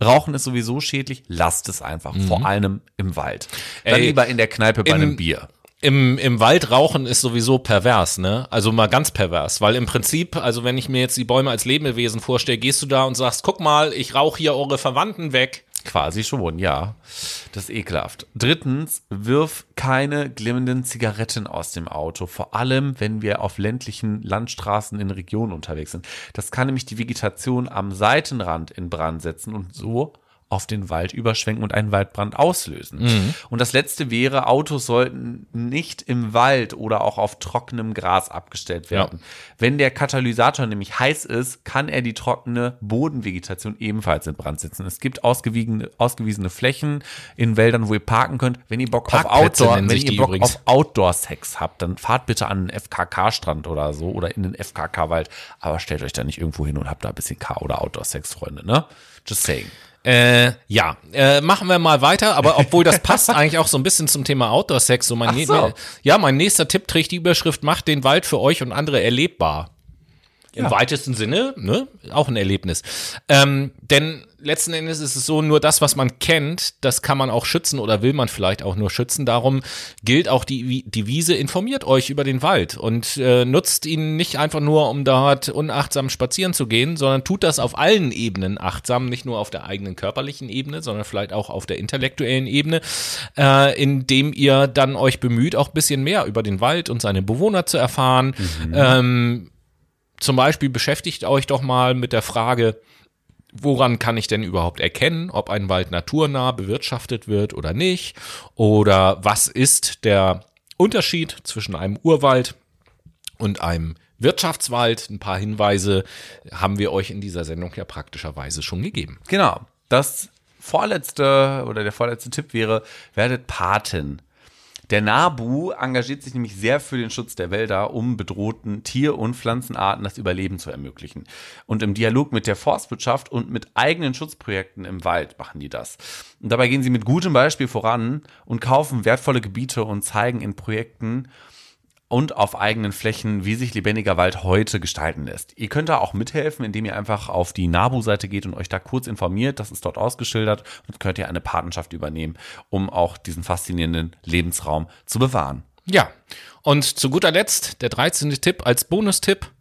Rauchen ist sowieso schädlich, lasst es einfach, vor allem im Wald. Dann Ey, lieber in der Kneipe bei in- einem Bier. Im, Im Wald rauchen ist sowieso pervers, ne? Also mal ganz pervers, weil im Prinzip, also wenn ich mir jetzt die Bäume als Lebewesen vorstelle, gehst du da und sagst, guck mal, ich rauche hier eure Verwandten weg. Quasi schon, ja. Das ist ekelhaft. Drittens, wirf keine glimmenden Zigaretten aus dem Auto. Vor allem, wenn wir auf ländlichen Landstraßen in Regionen unterwegs sind. Das kann nämlich die Vegetation am Seitenrand in Brand setzen und so auf den Wald überschwenken und einen Waldbrand auslösen. Und das letzte wäre, Autos sollten nicht im Wald oder auch auf trockenem Gras abgestellt werden. Wenn der Katalysator nämlich heiß ist, kann er die trockene Bodenvegetation ebenfalls in Brand setzen. Es gibt ausgewiesene, ausgewiesene Flächen in Wäldern, wo ihr parken könnt. Wenn ihr Bock auf Parkplätze Outdoor, nennen wenn sich ihr die Bock übrigens. auf Outdoor-Sex habt, dann fahrt bitte an den FKK-Strand oder so oder in den FKK-Wald. Aber stellt euch da nicht irgendwo hin und habt da ein bisschen K- oder Outdoor-Sex, Freunde, ne? Just saying. Äh, ja, äh, machen wir mal weiter, aber obwohl das passt eigentlich auch so ein bisschen zum Thema Outdoor-Sex. So mein so. Ja, mein nächster Tipp trägt die Überschrift, macht den Wald für euch und andere erlebbar. Im Ja. weitesten Sinne, ne? Auch ein Erlebnis. Ähm, denn letzten Endes ist es so, nur das, was man kennt, das kann man auch schützen oder will man vielleicht auch nur schützen. Darum gilt auch die Devise, informiert euch über den Wald und äh, nutzt ihn nicht einfach nur, um dort unachtsam spazieren zu gehen, sondern tut das auf allen Ebenen achtsam, nicht nur auf der eigenen körperlichen Ebene, sondern vielleicht auch auf der intellektuellen Ebene, äh, indem ihr dann euch bemüht, auch ein bisschen mehr über den Wald und seine Bewohner zu erfahren. Ähm, zum Beispiel beschäftigt euch doch mal mit der Frage, woran kann ich denn überhaupt erkennen, ob ein Wald naturnah bewirtschaftet wird oder nicht? Oder was ist der Unterschied zwischen einem Urwald und einem Wirtschaftswald? Ein paar Hinweise haben wir euch in dieser Sendung ja praktischerweise schon gegeben. Genau. Das vorletzte oder der vorletzte Tipp wäre, werdet Paten. Der NABU engagiert sich nämlich sehr für den Schutz der Wälder, um bedrohten Tier- und Pflanzenarten das Überleben zu ermöglichen. Und im Dialog mit der Forstwirtschaft und mit eigenen Schutzprojekten im Wald machen die das. Und dabei gehen sie mit gutem Beispiel voran und kaufen wertvolle Gebiete und zeigen in Projekten, und auf eigenen Flächen, wie sich lebendiger Wald heute gestalten lässt. Ihr könnt da auch mithelfen, indem ihr einfach auf die NABU-Seite geht und euch da kurz informiert. Das ist dort ausgeschildert und könnt ihr eine Patenschaft übernehmen, um auch diesen faszinierenden Lebensraum zu bewahren. Ja, und zu guter Letzt der 13. Tipp als Bonustipp.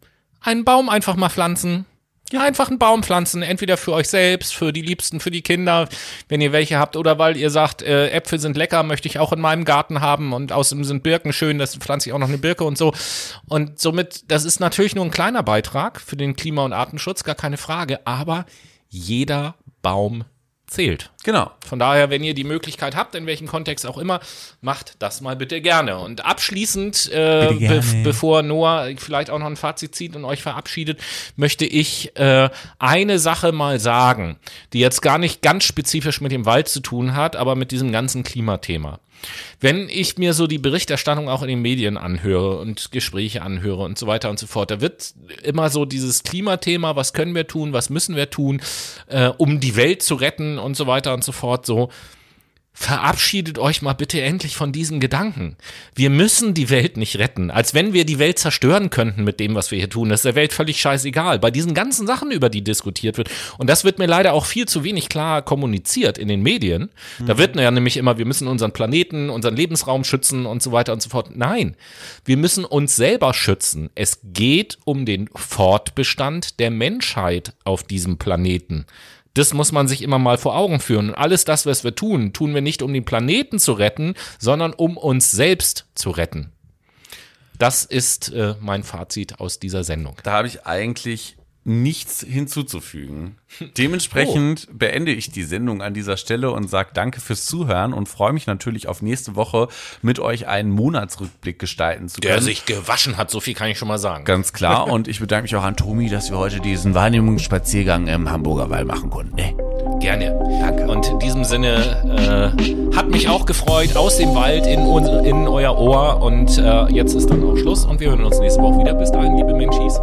Einen Baum einfach mal pflanzen. Ja, einfach einen Baum pflanzen, entweder für euch selbst, für die Liebsten, für die Kinder, wenn ihr welche habt, oder weil ihr sagt, äh, Äpfel sind lecker, möchte ich auch in meinem Garten haben und außerdem sind Birken schön, das pflanze ich auch noch eine Birke und so. Und somit, das ist natürlich nur ein kleiner Beitrag für den Klima- und Artenschutz, gar keine Frage, aber jeder Baum zählt. Genau. Von daher, wenn ihr die Möglichkeit habt, in welchem Kontext auch immer, macht das mal bitte gerne. Und abschließend, äh, be bevor Noah vielleicht auch noch ein Fazit zieht und euch verabschiedet, möchte ich äh, eine Sache mal sagen, die jetzt gar nicht ganz spezifisch mit dem Wald zu tun hat, aber mit diesem ganzen Klimathema. Wenn ich mir so die Berichterstattung auch in den Medien anhöre und Gespräche anhöre und so weiter und so fort, da wird immer so dieses Klimathema, was können wir tun, was müssen wir tun, äh, um die Welt zu retten und so weiter und so fort, so verabschiedet euch mal bitte endlich von diesen Gedanken. Wir müssen die Welt nicht retten. Als wenn wir die Welt zerstören könnten mit dem, was wir hier tun. Das ist der Welt völlig scheißegal. Bei diesen ganzen Sachen, über die diskutiert wird. Und das wird mir leider auch viel zu wenig klar kommuniziert in den Medien. Da wird ja nämlich immer, wir müssen unseren Planeten, unseren Lebensraum schützen und so weiter und so fort. Nein, wir müssen uns selber schützen. Es geht um den Fortbestand der Menschheit auf diesem Planeten. Das muss man sich immer mal vor Augen führen. Und alles das, was wir tun, tun wir nicht, um den Planeten zu retten, sondern um uns selbst zu retten. Das ist äh, mein Fazit aus dieser Sendung. Da habe ich eigentlich nichts hinzuzufügen. Dementsprechend beende ich die Sendung an dieser Stelle und sage danke fürs Zuhören und freue mich natürlich auf nächste Woche mit euch einen Monatsrückblick gestalten zu können. Der sich gewaschen hat, so viel kann ich schon mal sagen. Ganz klar. Und ich bedanke mich auch an Tomi, dass wir heute diesen Wahrnehmungsspaziergang im Hamburger Wall machen konnten. Ey. Gerne. Danke. Und in diesem Sinne äh, hat mich auch gefreut, aus dem Wald in, in euer Ohr. Und äh, jetzt ist dann auch Schluss und wir hören uns nächste Woche wieder. Bis dahin, liebe Menschis.